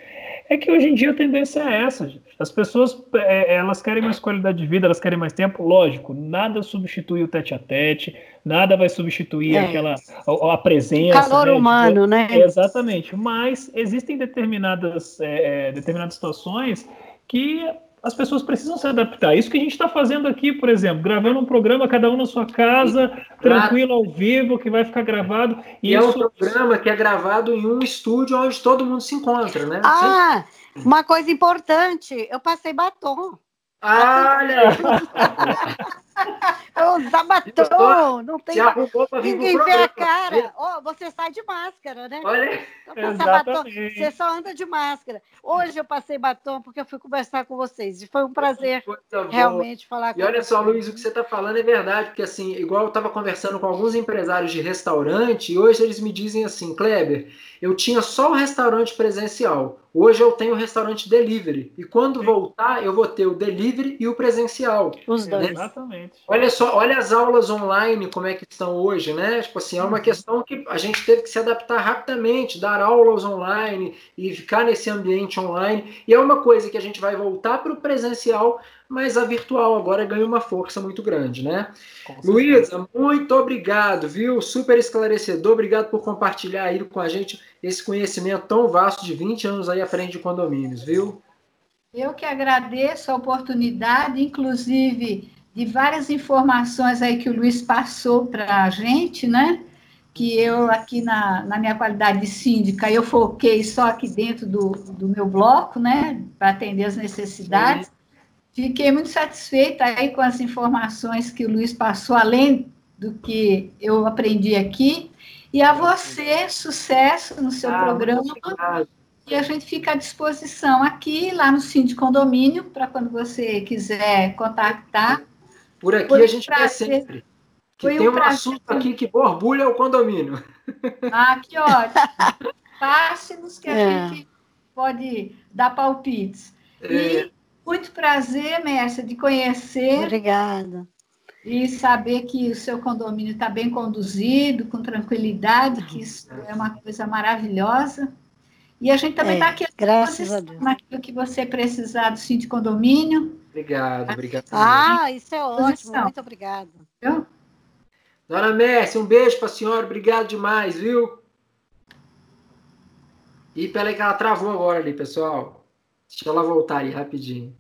é que hoje em dia a tendência é essa, gente. As pessoas é, elas querem mais qualidade de vida, elas querem mais tempo. Lógico, nada substitui o tete a tete, nada vai substituir é. aquela a, a presença. Calor né, humano, de... né? Exatamente. Mas existem determinadas, é, é determinadas situações que as pessoas precisam se adaptar. Isso que a gente está fazendo aqui, por exemplo, gravando um programa, cada um na sua casa, tranquilo, ao vivo, que vai ficar gravado. E, e isso... é um programa que é gravado em um estúdio onde todo mundo se encontra, né? Ah, uma coisa importante, eu passei batom. Olha! Eu usar batom, não tem. Ninguém vê a cara. Oh, você sai de máscara, né? Olha. Batom, você só anda de máscara. Hoje eu passei batom porque eu fui conversar com vocês. E foi um prazer realmente falar com E olha só, Luiz, o que você está falando é verdade, porque assim, igual eu estava conversando com alguns empresários de restaurante, e hoje eles me dizem assim, Kleber, eu tinha só o restaurante presencial. Hoje eu tenho o restaurante delivery. E quando voltar, eu vou ter o delivery e o presencial. Os dois. Né? Exatamente. Olha só, olha as aulas online, como é que estão hoje, né? Tipo assim, é uma uhum. questão que a gente teve que se adaptar rapidamente, dar aulas online e ficar nesse ambiente online. E é uma coisa que a gente vai voltar para o presencial, mas a virtual agora ganha uma força muito grande, né? Luísa, muito obrigado, viu? Super esclarecedor, obrigado por compartilhar aí com a gente esse conhecimento tão vasto de 20 anos aí à frente de condomínios, viu? Eu que agradeço a oportunidade, inclusive de várias informações aí que o Luiz passou para a gente, né? Que eu aqui na, na minha qualidade de síndica, eu foquei só aqui dentro do, do meu bloco, né? Para atender as necessidades. Sim. Fiquei muito satisfeita aí com as informações que o Luiz passou, além do que eu aprendi aqui. E a você, sucesso no seu ah, programa. E a gente fica à disposição aqui, lá no de Condomínio, para quando você quiser contactar. Por aqui Foi a gente quer sempre. Que Foi tem um, um assunto aqui que borbulha o condomínio. Ah, que ótimo. Passe-nos que a é. gente pode dar palpites. É. E muito prazer, Mércia, de conhecer. Obrigada. E saber que o seu condomínio está bem conduzido, com tranquilidade, que isso é uma coisa maravilhosa. E a gente também está é, aqui graças a Deus. naquilo que você precisar do de condomínio. Obrigado, obrigado. Ah, isso é ótimo, muito obrigada. Dona Mércia, um beijo para a senhora, obrigado demais, viu? E peraí que ela travou agora ali, pessoal. Deixa ela voltar aí rapidinho.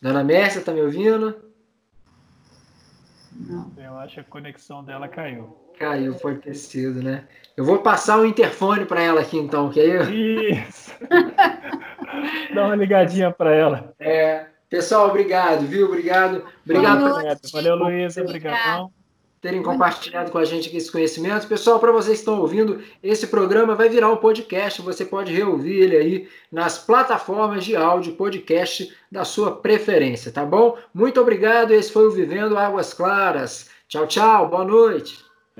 Dona Mércia, tá me ouvindo? Não. Eu acho que a conexão dela caiu. Caiu, pode ter sido, né? Eu vou passar o interfone para ela aqui então, que aí. Isso! Dá uma ligadinha para ela. É. Pessoal, obrigado, viu? Obrigado. Obrigado. Valeu, Luiz. Obrigadão terem compartilhado com a gente esse conhecimento. Pessoal, para vocês que estão ouvindo, esse programa vai virar um podcast. Você pode reouvir ele aí nas plataformas de áudio podcast da sua preferência, tá bom? Muito obrigado. Esse foi o Vivendo Águas Claras. Tchau, tchau. Boa noite.